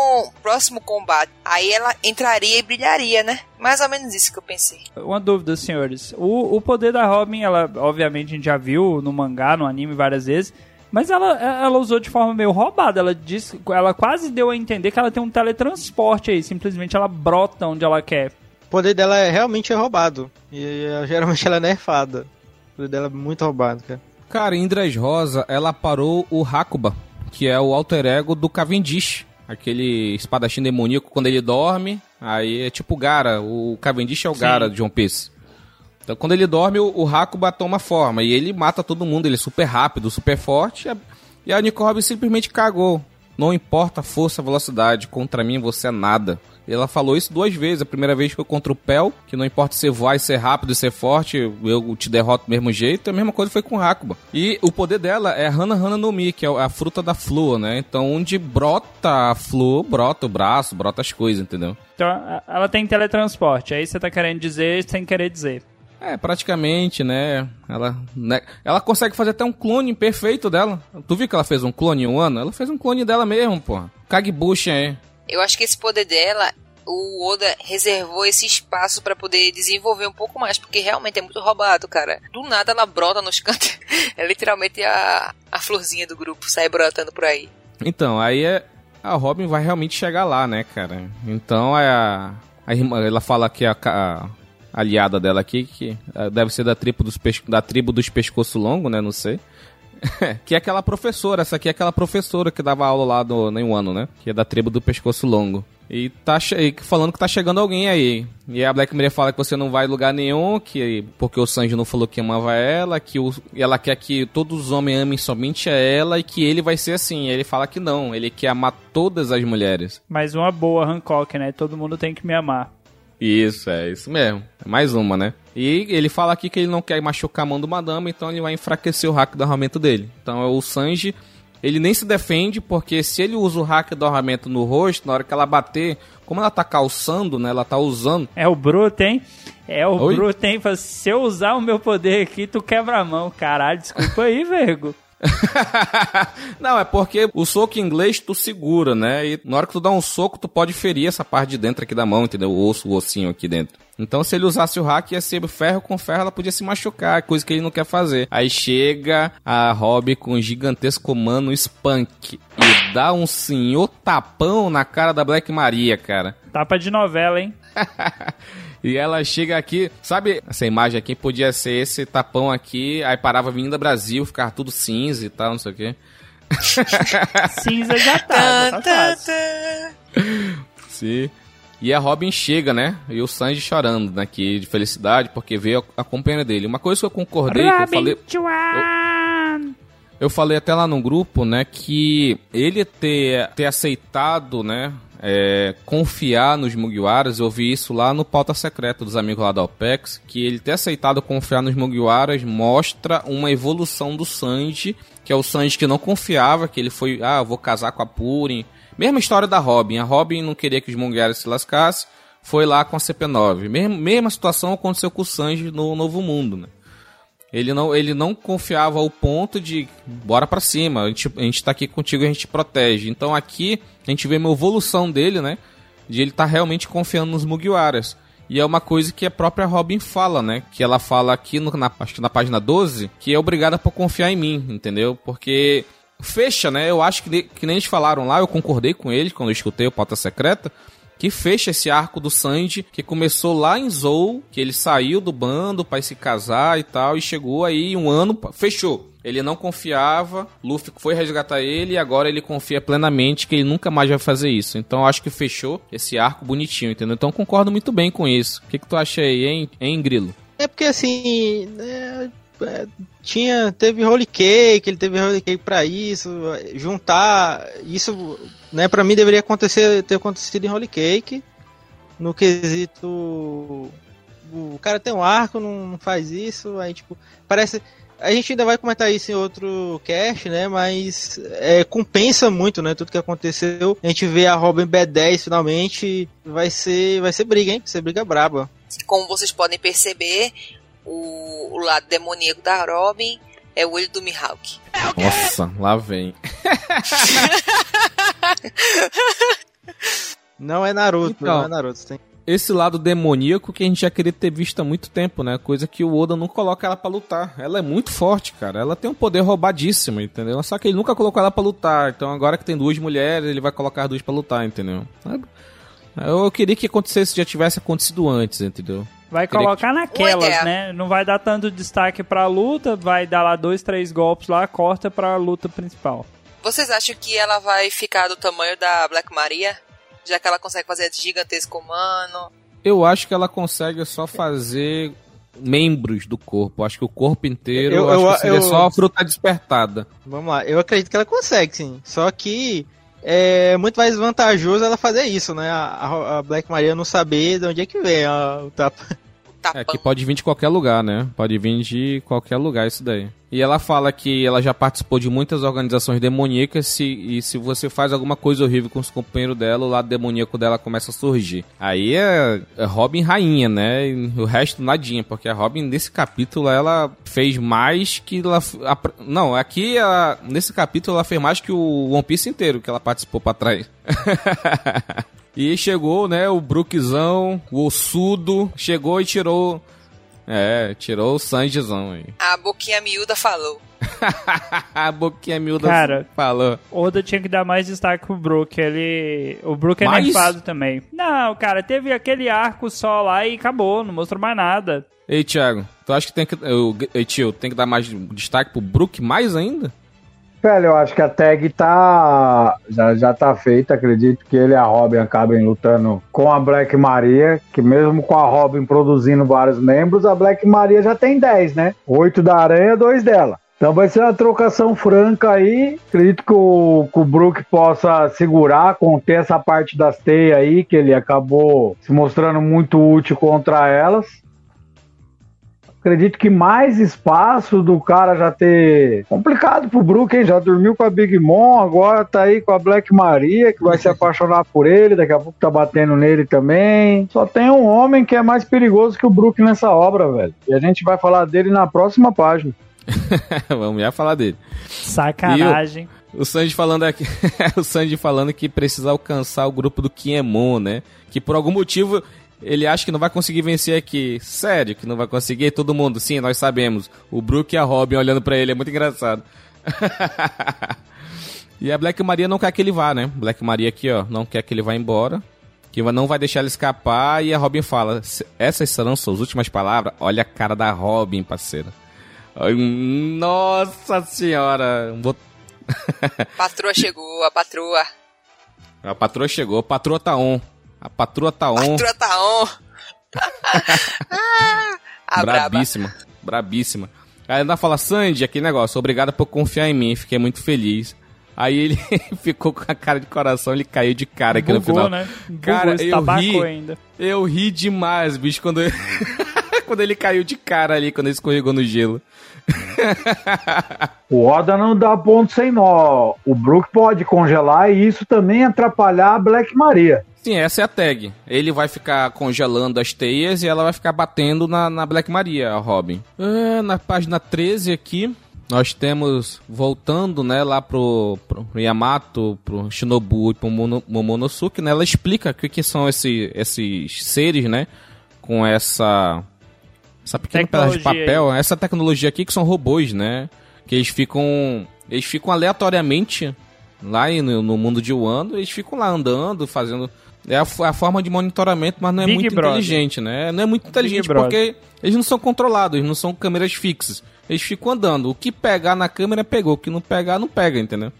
próximo combate. Aí ela entraria e brilharia, né? Mais ou menos isso que eu pensei. Uma dúvida, senhores. O, o poder da Robin, ela, obviamente, a gente já viu no mangá, no anime várias vezes. Mas ela, ela usou de forma meio roubada. Ela disse, ela quase deu a entender que ela tem um teletransporte aí. Simplesmente ela brota onde ela quer. O poder dela é realmente é roubado. E eh, geralmente ela é nerfada. O poder dela é muito roubado, cara. Cara, Indras Rosa, ela parou o Hakuba, que é o alter ego do Cavendish. Aquele espadachim demoníaco quando ele dorme. Aí é tipo o Gara. O Cavendish é o Sim. Gara de One Piece. Então quando ele dorme, o, o Hakuba toma forma. E ele mata todo mundo. Ele é super rápido, super forte. E a, e a Nico Robin simplesmente cagou. Não importa a força, a velocidade. Contra mim você é nada. Ela falou isso duas vezes. A primeira vez foi contra o Pel, que não importa se vai ser rápido e ser forte, eu te derroto do mesmo jeito. A mesma coisa foi com o Hakuba. E o poder dela é Hana Hana no Mi, que é a fruta da flor, né? Então onde brota a flor, brota o braço, brota as coisas, entendeu? Então ela tem teletransporte. Aí você tá querendo dizer sem querer dizer. É, praticamente, né? Ela, né? ela consegue fazer até um clone perfeito dela. Tu viu que ela fez um clone em um ano? Ela fez um clone dela mesmo, porra. Kagebusha, é. Eu acho que esse poder dela, o Oda reservou esse espaço pra poder desenvolver um pouco mais, porque realmente é muito roubado, cara. Do nada ela brota nos *laughs* cantos. É literalmente a, a florzinha do grupo, sai brotando por aí. Então, aí é, a Robin vai realmente chegar lá, né, cara? Então é a, a irmã, ela fala que a, a aliada dela aqui, que eh, deve ser da tribo dos, da tribo dos pescoço longo, né? Não sei. *laughs* que é aquela professora, essa aqui é aquela professora que dava aula lá no, no ano, né? Que é da tribo do pescoço longo. E tá e falando que tá chegando alguém aí. E a Black Maria fala que você não vai em lugar nenhum, que porque o Sanji não falou que amava ela, que o, e ela quer que todos os homens amem somente a ela e que ele vai ser assim. Ele fala que não, ele quer amar todas as mulheres. Mas uma boa, Hancock, né? Todo mundo tem que me amar. Isso, é isso mesmo. É mais uma, né? E ele fala aqui que ele não quer machucar a mão do Madama, então ele vai enfraquecer o hack do armamento dele. Então é o Sanji, ele nem se defende, porque se ele usa o hack do armamento no rosto, na hora que ela bater, como ela tá calçando, né? Ela tá usando. É o Bruto, hein? É o Oi? Bruto, hein? Se eu usar o meu poder aqui, tu quebra a mão. Caralho, desculpa aí, *laughs* vergo. *laughs* não, é porque o soco em inglês tu segura, né? E na hora que tu dá um soco, tu pode ferir essa parte de dentro aqui da mão, entendeu? O osso, o ossinho aqui dentro. Então, se ele usasse o hack, ia ser ferro com ferro, ela podia se machucar, coisa que ele não quer fazer. Aí chega a Robin com um gigantesco mano Spunk e dá um senhor tapão na cara da Black Maria, cara. Tapa de novela, hein? *laughs* E ela chega aqui, sabe? Essa imagem aqui podia ser esse tapão aqui, aí parava Avenida Brasil, ficava tudo cinza e tal, não sei o quê. *laughs* Cinza já tá, tá fácil. Sim. E a Robin chega, né? E o Sanji chorando, né? Que de felicidade, porque veio a, a companheira dele. Uma coisa que eu concordei, que eu falei. Robin Chuan! Eu falei até lá no grupo, né, que ele ter, ter aceitado, né, é, confiar nos Mugiwaras, eu vi isso lá no pauta secreta dos amigos lá da OPEX, que ele ter aceitado confiar nos Mugiwaras mostra uma evolução do Sanji, que é o Sanji que não confiava, que ele foi, ah, vou casar com a Purin. Mesma história da Robin, a Robin não queria que os Mugiwaras se lascassem, foi lá com a CP9. Mesma, mesma situação aconteceu com o Sanji no Novo Mundo, né. Ele não, ele não confiava ao ponto de bora pra cima, a gente, a gente tá aqui contigo, a gente te protege. Então aqui a gente vê uma evolução dele, né? De ele tá realmente confiando nos Mugiwaras. E é uma coisa que a própria Robin fala, né? Que ela fala aqui, no, na, acho que na página 12, que é obrigada por confiar em mim, entendeu? Porque fecha, né? Eu acho que, que nem eles falaram lá, eu concordei com eles quando eu escutei o Pauta Secreta, que fecha esse arco do Sanji, que começou lá em Zou, que ele saiu do bando para se casar e tal, e chegou aí um ano, fechou. Ele não confiava, Luffy foi resgatar ele e agora ele confia plenamente que ele nunca mais vai fazer isso. Então acho que fechou esse arco bonitinho, entendeu? Então concordo muito bem com isso. O que, que tu acha aí, hein, hein Grilo? É porque assim. É, é, tinha. Teve Holy Cake, ele teve Holy Cake pra isso. Juntar. Isso, né, pra mim deveria acontecer, ter acontecido em Holy Cake. No quesito. O cara tem um arco, não faz isso. Aí, tipo, parece. A gente ainda vai comentar isso em outro cast, né? Mas é, compensa muito, né? Tudo que aconteceu. A gente vê a Robin B10 finalmente. Vai ser, vai ser briga, hein? Vai ser briga braba. Como vocês podem perceber, o, o lado demoníaco da Robin é o olho do Mihawk. Nossa, lá vem. *laughs* não é Naruto, então, não é Naruto. Tem... Esse lado demoníaco que a gente já queria ter visto há muito tempo, né? Coisa que o Oda não coloca ela pra lutar. Ela é muito forte, cara. Ela tem um poder roubadíssimo, entendeu? Só que ele nunca colocou ela pra lutar. Então agora que tem duas mulheres, ele vai colocar as duas pra lutar, entendeu? Eu queria que acontecesse, já tivesse acontecido antes, entendeu? Vai colocar naquelas, né? Não vai dar tanto destaque pra luta, vai dar lá dois, três golpes lá, corta pra luta principal. Vocês acham que ela vai ficar do tamanho da Black Maria? Já que ela consegue fazer gigantesco humano? Eu acho que ela consegue só fazer membros do corpo. Acho que o corpo inteiro eu, eu, acho que seria eu, só a fruta despertada. Vamos lá, eu acredito que ela consegue, sim. Só que é muito mais vantajoso ela fazer isso, né? A, a Black Maria não saber de onde é que vem a, o tapa. É que pode vir de qualquer lugar, né? Pode vir de qualquer lugar isso daí. E ela fala que ela já participou de muitas organizações demoníacas se, e se você faz alguma coisa horrível com os companheiros dela, o lado demoníaco dela começa a surgir. Aí é, é Robin rainha, né? E o resto nadinha, porque a Robin nesse capítulo ela fez mais que ela... A, não, aqui ela, nesse capítulo ela fez mais que o One Piece inteiro que ela participou pra trás. *laughs* E chegou, né, o Brookzão, o ossudo, chegou e tirou é, tirou o Sanjizão aí. A boquinha miúda falou. *laughs* a boquinha miúda Cara, falou. Oda tinha que dar mais destaque pro Brook. Ele. O Brook é mais? nerfado também. Não, cara, teve aquele arco só lá e acabou, não mostrou mais nada. Ei, Thiago, tu acha que tem que. Eu, ei, tio, tem que dar mais destaque pro Brook mais ainda? Velho, eu acho que a tag tá. Já, já tá feita. Acredito que ele e a Robin acabem lutando com a Black Maria. Que mesmo com a Robin produzindo vários membros, a Black Maria já tem 10, né? Oito da aranha, dois dela. Então vai ser uma trocação franca aí. Acredito que o, que o Brook possa segurar, conter essa parte das teias aí, que ele acabou se mostrando muito útil contra elas acredito que mais espaço do cara já ter complicado pro Brook, hein? Já dormiu com a Big Mom, agora tá aí com a Black Maria, que vai se apaixonar por ele, daqui a pouco tá batendo nele também. Só tem um homem que é mais perigoso que o Brook nessa obra, velho. E a gente vai falar dele na próxima página. *laughs* Vamos já falar dele. Sacanagem. O Sanji falando aqui, *laughs* o Sanji falando que precisa alcançar o grupo do Kiemon, né? Que por algum motivo ele acha que não vai conseguir vencer aqui. Sério que não vai conseguir? Todo mundo, sim, nós sabemos. O Brook e a Robin olhando para ele, é muito engraçado. *laughs* e a Black Maria não quer que ele vá, né? Black Maria aqui, ó, não quer que ele vá embora. Que não vai deixar ele escapar. E a Robin fala: Essas serão suas últimas palavras? Olha a cara da Robin, parceiro. Nossa senhora! *laughs* patroa chegou, a patroa. A patroa chegou, a patroa tá on. A patroa tá on. A patroa tá on. *laughs* ah, brabíssima, braba. brabíssima. Aí ela fala, Sandy, aquele negócio, obrigada por confiar em mim, fiquei muito feliz. Aí ele *laughs* ficou com a cara de coração, ele caiu de cara aqui Bugou, no final. Né? Cara, eu ri, ainda. eu ri demais, bicho, quando, *laughs* quando ele caiu de cara ali, quando ele escorregou no gelo. o Oda não dá ponto sem nó. O Brook pode congelar e isso também atrapalhar a Black Maria. Sim, essa é a tag. Ele vai ficar congelando as teias e ela vai ficar batendo na, na Black Maria, a Robin. É, na página 13 aqui, nós temos, voltando, né, lá pro, pro Yamato, pro Shinobu e pro Momonosuke, né, ela explica o que, que são esse, esses seres, né, com essa essa pequena pedaço de Tecnologia papel, essa tecnologia aqui que são robôs, né? Que eles ficam eles ficam aleatoriamente lá no, no mundo de Wanda, eles ficam lá andando, fazendo é a, a forma de monitoramento, mas não é Big muito Brother. inteligente, né? Não é muito inteligente Brother. porque eles não são controlados, eles não são câmeras fixas. Eles ficam andando. O que pegar na câmera pegou, o que não pegar não pega, entendeu?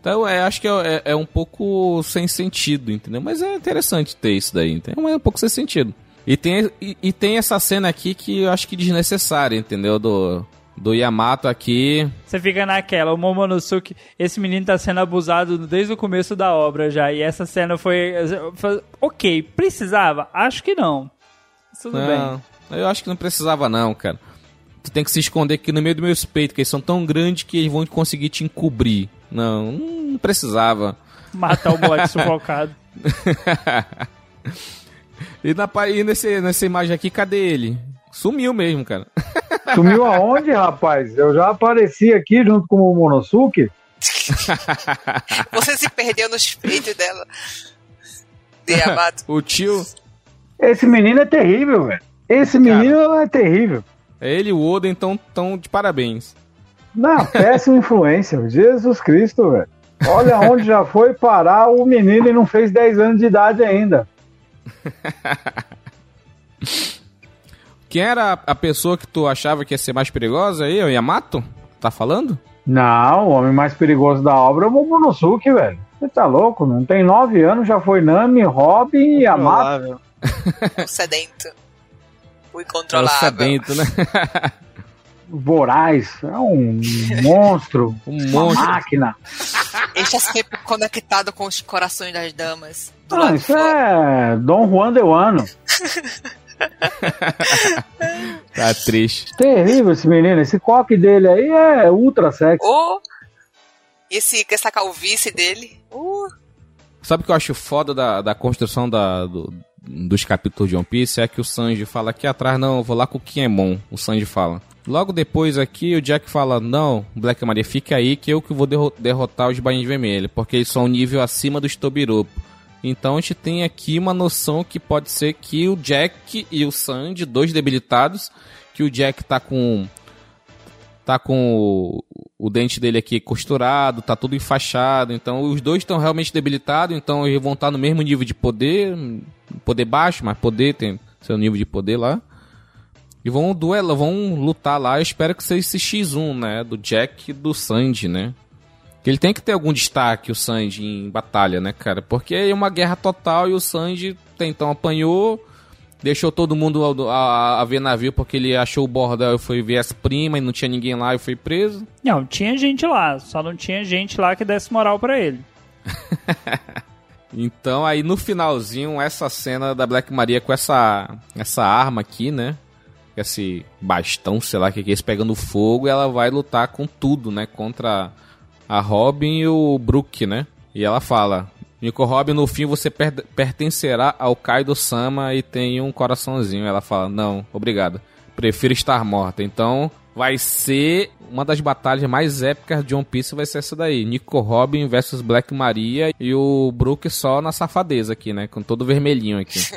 Então, é, acho que é, é- é um pouco sem sentido, entendeu? Mas é interessante ter isso daí, entendeu? Mas é um pouco sem sentido. E tem, e, e tem essa cena aqui que eu acho que desnecessária, entendeu? Do, do Yamato aqui. Você fica naquela, o Momonosuke, esse menino tá sendo abusado desde o começo da obra já, e essa cena foi... foi- ok, precisava? Acho que não. Tudo bem. Não, eu acho que não precisava não, cara. Tu tem que se esconder aqui no meio do meus peitos, que eles são tão grandes que eles vão conseguir te encobrir. Não, não precisava. Matar o moleque *laughs* sufocado. E, na, e nesse, nessa imagem aqui, cadê ele? Sumiu mesmo, cara. *laughs* Sumiu aonde, rapaz? Eu já apareci aqui junto com o Monosuke. *laughs* Você se perdeu nos peitos dela. De Yamato. *laughs* O tio, Esse menino é terrível, velho. Esse menino é terrível. ele e o Oda, então, tão de parabéns. Não, péssima influência. Jesus Cristo, velho. Olha onde já foi parar o menino e não fez 10 anos de idade ainda. Quem era a- pessoa que tu achava que ia ser mais perigosa aí? O Yamato? Tá falando? Não, o homem mais perigoso da obra é o Momonosuke, velho. Você tá louco? Não tem 9 anos, já foi Nami, Robin e Yamato. O sedento. O É o incontrolável. sedento, né? *laughs* Voraz. É um monstro. *laughs* Um Uma monstro. máquina. Este é sempre conectado com os corações das damas. Do Ah, isso fora. é Dom Juan de Wano. *laughs* *laughs* Tá triste. Terrível esse menino. Esse coque dele aí é ultra sexy. Ou esse, essa calvície dele. Uh, Sabe o que eu acho foda da, da construção da, do- dos capítulos de One Piece? É que o Sanji fala aqui atrás, não, eu vou lá com o Kiemon. O Sanji fala. Logo depois aqui, o Jack fala, não, Black Maria, fica aí que eu que vou derro- derrotar os Bainhas Vermelhos, porque eles são um nível acima dos Tobiropo. Então a gente tem aqui uma noção que pode ser que o Jack e o Sanji, dois debilitados, que o Jack tá com tá com o, o dente dele aqui costurado, tá tudo enfaixado, então os dois estão realmente debilitados, então eles vão estar no mesmo nível de poder, poder baixo, mas poder tem seu nível de poder lá. E vão duelar, vão lutar lá, eu espero que seja esse X1, né, do Jack e do Sanji, né? Que ele tem que ter algum destaque, o Sanji, em batalha, né, cara? Porque é uma guerra total e o Sanji até então apanhou, deixou todo mundo a, a- a ver navio porque ele achou o bordel e foi ver as primas e não tinha ninguém lá e foi preso. Não, tinha gente lá, só não tinha gente lá que desse moral pra ele. *laughs* Então aí no finalzinho, essa cena da Black Maria com essa, essa arma aqui, né? Esse bastão, sei lá o que é isso, pegando fogo, ela vai lutar com tudo, né? Contra a Robin e o Brook, né? E ela fala: Nico Robin, no fim você per- pertencerá ao Kaido Sama e tem um coraçãozinho. Ela fala: Não, obrigado. Prefiro estar morta. Então vai ser uma das batalhas mais épicas de One Piece. Vai ser essa daí: Nico Robin versus Black Maria e o Brook só na safadeza aqui, né? Com todo vermelhinho aqui. *laughs*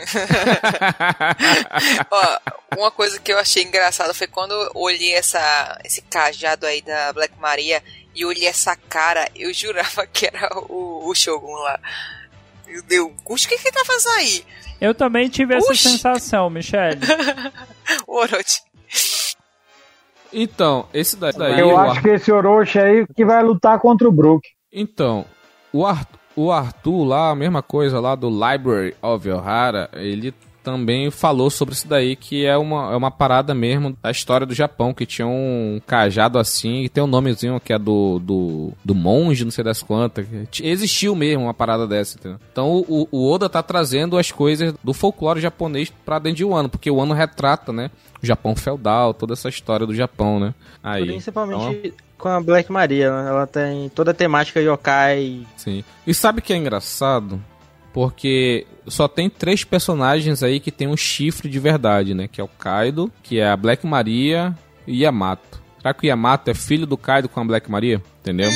Ó, uma coisa que eu achei engraçada foi quando eu olhei essa, esse cajado aí da Black Maria e olhei essa cara, eu jurava que era o, o Shogun lá. Meu Deus, o que que ele tá fazendo aí? Eu também tive essa sensação, Michele. *laughs* O Orochi. Então, esse daí. daí Eu acho que esse Orochi aí que vai lutar contra o Brook. Então, o Arthur, o Arthur lá, a mesma coisa lá do Library of Ohara, ele também falou sobre isso daí, que é uma, é uma parada mesmo da história do Japão, que tinha um cajado assim, e tem um nomezinho que é do, do, do monge, não sei das quantas. Existiu mesmo uma parada dessa, entendeu? Então o, o Oda tá trazendo as coisas do folclore japonês pra dentro de Wano, porque o Wano retrata, né? O Japão feudal, toda essa história do Japão, né? Aí, Principalmente com a Black Maria, né? ela tem toda a temática yokai. Sim. E sabe o que é engraçado? Porque só tem três personagens aí que tem um chifre de verdade, né? Que é o Kaido, que é a Black Maria e Yamato. Será que o Yamato é filho do Kaido com a Black Maria? Entendeu?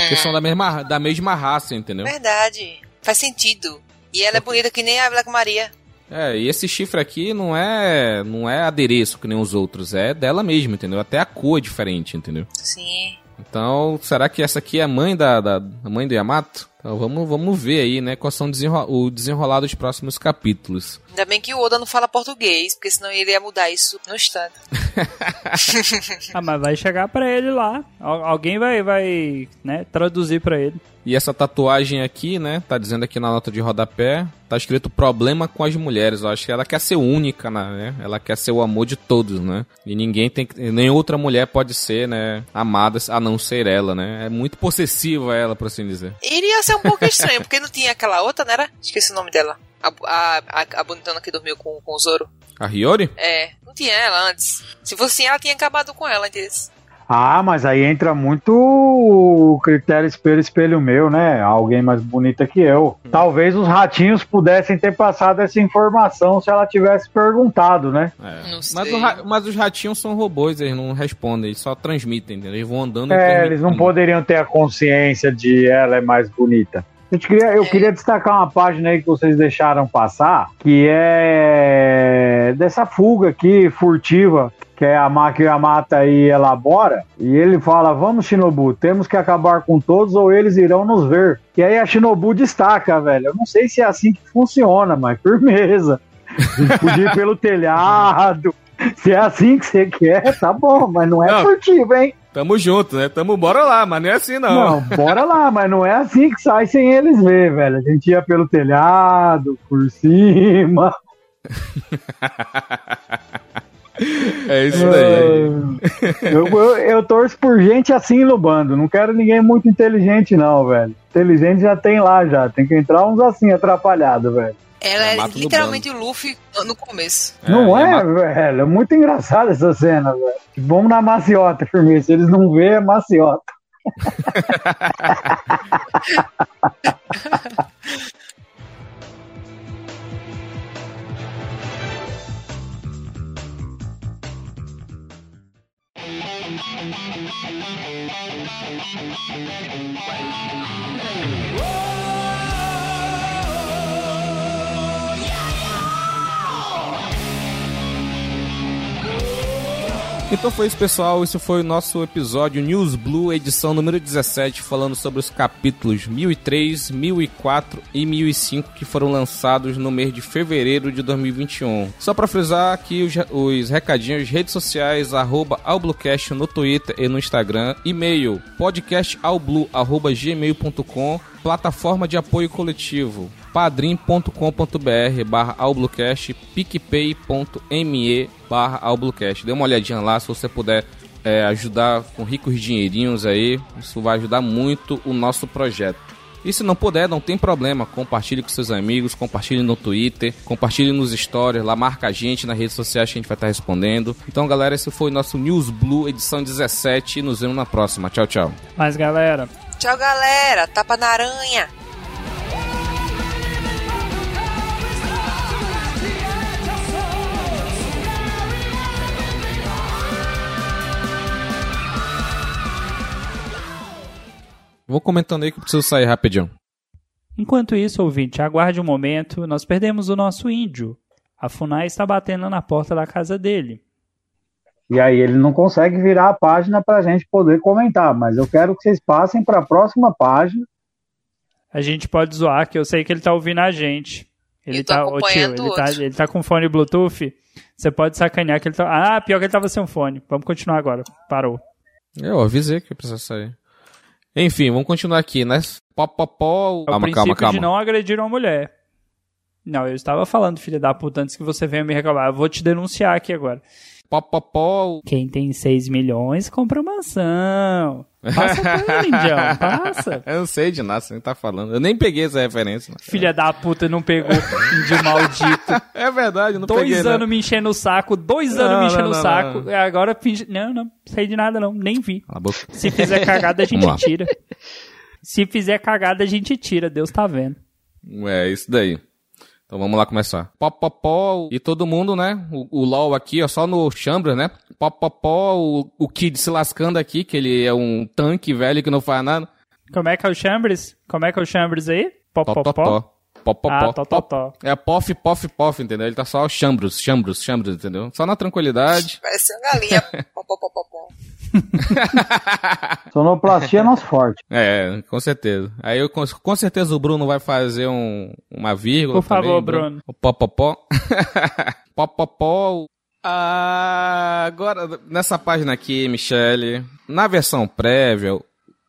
Porque são da mesma, da mesma raça, entendeu? Verdade. Faz sentido. E ela é bonita que nem a Black Maria. É, e esse chifre aqui não é não é adereço que nem os outros, é dela mesma, entendeu? Até a cor é diferente, entendeu? Sim. Então, será que essa aqui é a mãe da, da a mãe do Yamato? Então vamos, vamos ver aí, né, quais são desenro o desenrolar dos próximos capítulos. Ainda bem que o Oda não fala português, porque senão ele ia mudar isso no instante. *laughs* ah, mas vai chegar pra ele lá. Al alguém vai, vai né, traduzir pra ele. E essa tatuagem aqui, né? Tá dizendo aqui na nota de rodapé, tá escrito problema com as mulheres. Eu acho que ela quer ser única, né? Ela quer ser o amor de todos, né? E ninguém tem nem outra mulher pode ser, né, amada a não ser ela, né? É muito possessiva ela, por assim dizer. Iria ser um pouco *laughs* estranho, porque não tinha aquela outra, né? Esqueci o nome dela. A, a, a, a bonitona que dormiu com, com o Zoro. A Hiyori? É, não tinha ela antes. Se fosse assim, ela tinha acabado com ela antes. Ah, mas aí entra muito o critério espelho, espelho meu, né? Alguém mais bonita que eu. Hum. Talvez os ratinhos pudessem ter passado essa informação se ela tivesse perguntado, né? É. Mas, mas, os ratinhos são robôs, eles não respondem, eles só transmitem, entendeu? Eles vão andando É, eles não poderiam ter a consciência de ela é mais bonita. Eu queria, eu é. queria destacar uma página aí que vocês deixaram passar, que é dessa fuga aqui furtiva que é a máquina Yamata e elabora, e ele fala: Vamos, Shinobu, temos que acabar com todos ou eles irão nos ver. E aí a Shinobu destaca, velho. Eu não sei se é assim que funciona, mas firmeza. Podia ir pelo telhado. Se é assim que você quer, tá bom, mas não é não. furtivo, hein? Tamo junto, né? Tamo, bora lá, mas não é assim não. Não, bora lá, mas não é assim que sai sem eles ver, velho. A gente ia pelo telhado, por cima. *laughs* É isso daí. Eu, eu, eu, torço por gente assim no bando. Não quero ninguém muito inteligente, não, velho. Inteligente já tem lá, já. Tem que entrar uns assim, atrapalhado, velho. Ela é, é literalmente o Luffy no começo. Não é, é velho? É muito engraçada essa cena, velho. Vamos na maciota, firmeza. Se eles não vê, é maciota. *laughs* Whoa! Então foi isso, pessoal. Esse foi o nosso episódio News Blue, edição número 17, falando sobre os capítulos 1003, 1004 e 1005 que foram lançados no mês de fevereiro de 2021. Só para frisar aqui os, os recadinhos, redes sociais, arroba Albluecast no Twitter e no Instagram, e-mail podcastalblue.gmail.com plataforma de apoio coletivo padrim.com.br barra Albluecast, picpay.me barra Albluecast. Dê uma olhadinha lá se você puder é, ajudar com ricos dinheirinhos aí, isso vai ajudar muito o nosso projeto. E se não puder, não tem problema, compartilhe com seus amigos, compartilhe no Twitter, compartilhe nos stories, lá marca a gente nas redes sociais que a gente vai estar respondendo. Então, galera, esse foi o nosso News Blue, edição 17, e nos vemos na próxima. Tchau, tchau. Mas, galera. Tchau, galera. Tapa na aranha. Vou comentando aí que eu preciso sair rapidinho. Enquanto isso, ouvinte, aguarde um momento. Nós perdemos o nosso índio. A FUNAI está batendo na porta da casa dele. E aí ele não consegue virar a página para a gente poder comentar, mas eu quero que vocês passem para a próxima página. A gente pode zoar, que eu sei que ele está ouvindo a gente. Ele tá, ô, tio, ele tá, ele tá com fone Bluetooth. Você pode sacanear que ele tá. Ah, pior que ele tava sem fone. Vamos continuar agora. Parou. Eu avisei que precisa sair. Enfim, vamos continuar aqui, né? Pó, pó, pó. Calma, calma, calma. de não agredir uma mulher. Não, eu estava falando, filha da puta, antes que você venha me reclamar. Eu vou te denunciar aqui agora. Pó, pó, pó. Quem tem 6 milhões compra mansão. Passa ele, Indião, passa. *laughs* Eu não sei de nada, você nem tá falando. Eu nem peguei essa referência. Filha da puta, não pegou, índio maldito. *laughs* É verdade, não dois peguei. Dois anos me enchendo o saco, dois não, anos me enchendo o saco. Não. Agora finge. Não, não, sei de nada não, nem vi. Se fizer cagada, a gente tira. Se fizer cagada, a gente tira, Deus tá vendo. É, isso daí. Então vamos lá começar. Pó, pó, pó, e todo mundo, né? O, o LOL aqui, ó, só no Chambra, né? Pó, pó, pó, o, o Kid se lascando aqui, que ele é um tanque velho que não faz nada. Como é que é o Chambres? Como é que é o Chambres aí? Pó, pó, pó. pó. Popopó. Ah, tó, tó, tó. É pof, pof, pof, entendeu? Ele tá só chambros, chambros, chambros, entendeu? Só na tranquilidade. Parece uma galinha. *laughs* pó, pó, pó, pó, pó. *laughs* Sonoplastia é nosso forte. É, com certeza. Aí eu, com, com certeza o Bruno vai fazer um, uma vírgula. Por favor, também, Bruno. O popopó. popopó. *laughs* Ah, agora, nessa página aqui, Michele, na versão prévia,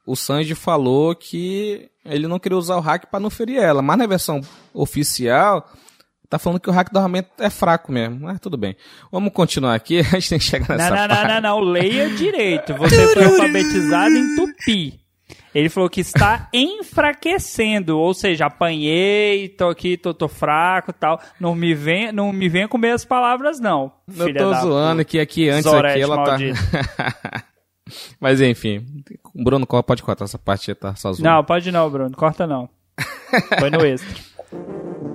o Sanji falou que ele não queria usar o hack pra não ferir ela, mas na versão oficial, tá falando que o hack do armamento é fraco mesmo. Mas tudo bem. Vamos continuar aqui, *laughs* a gente tem que chegar Não, nessa não, não, parte. não, não. Leia direito. Você foi alfabetizado em tupi. Ele falou que está enfraquecendo, ou seja, apanhei, tô aqui, tô, tô fraco e tal. Não me venha, não me venha com meias palavras, não. Eu tô zoando puta. que aqui antes Zorete aqui ela maldito. tá. *laughs* Mas enfim, o Bruno pode cortar essa parte, tá só zoando. Não, pode não, Bruno. Corta não. Foi no extra.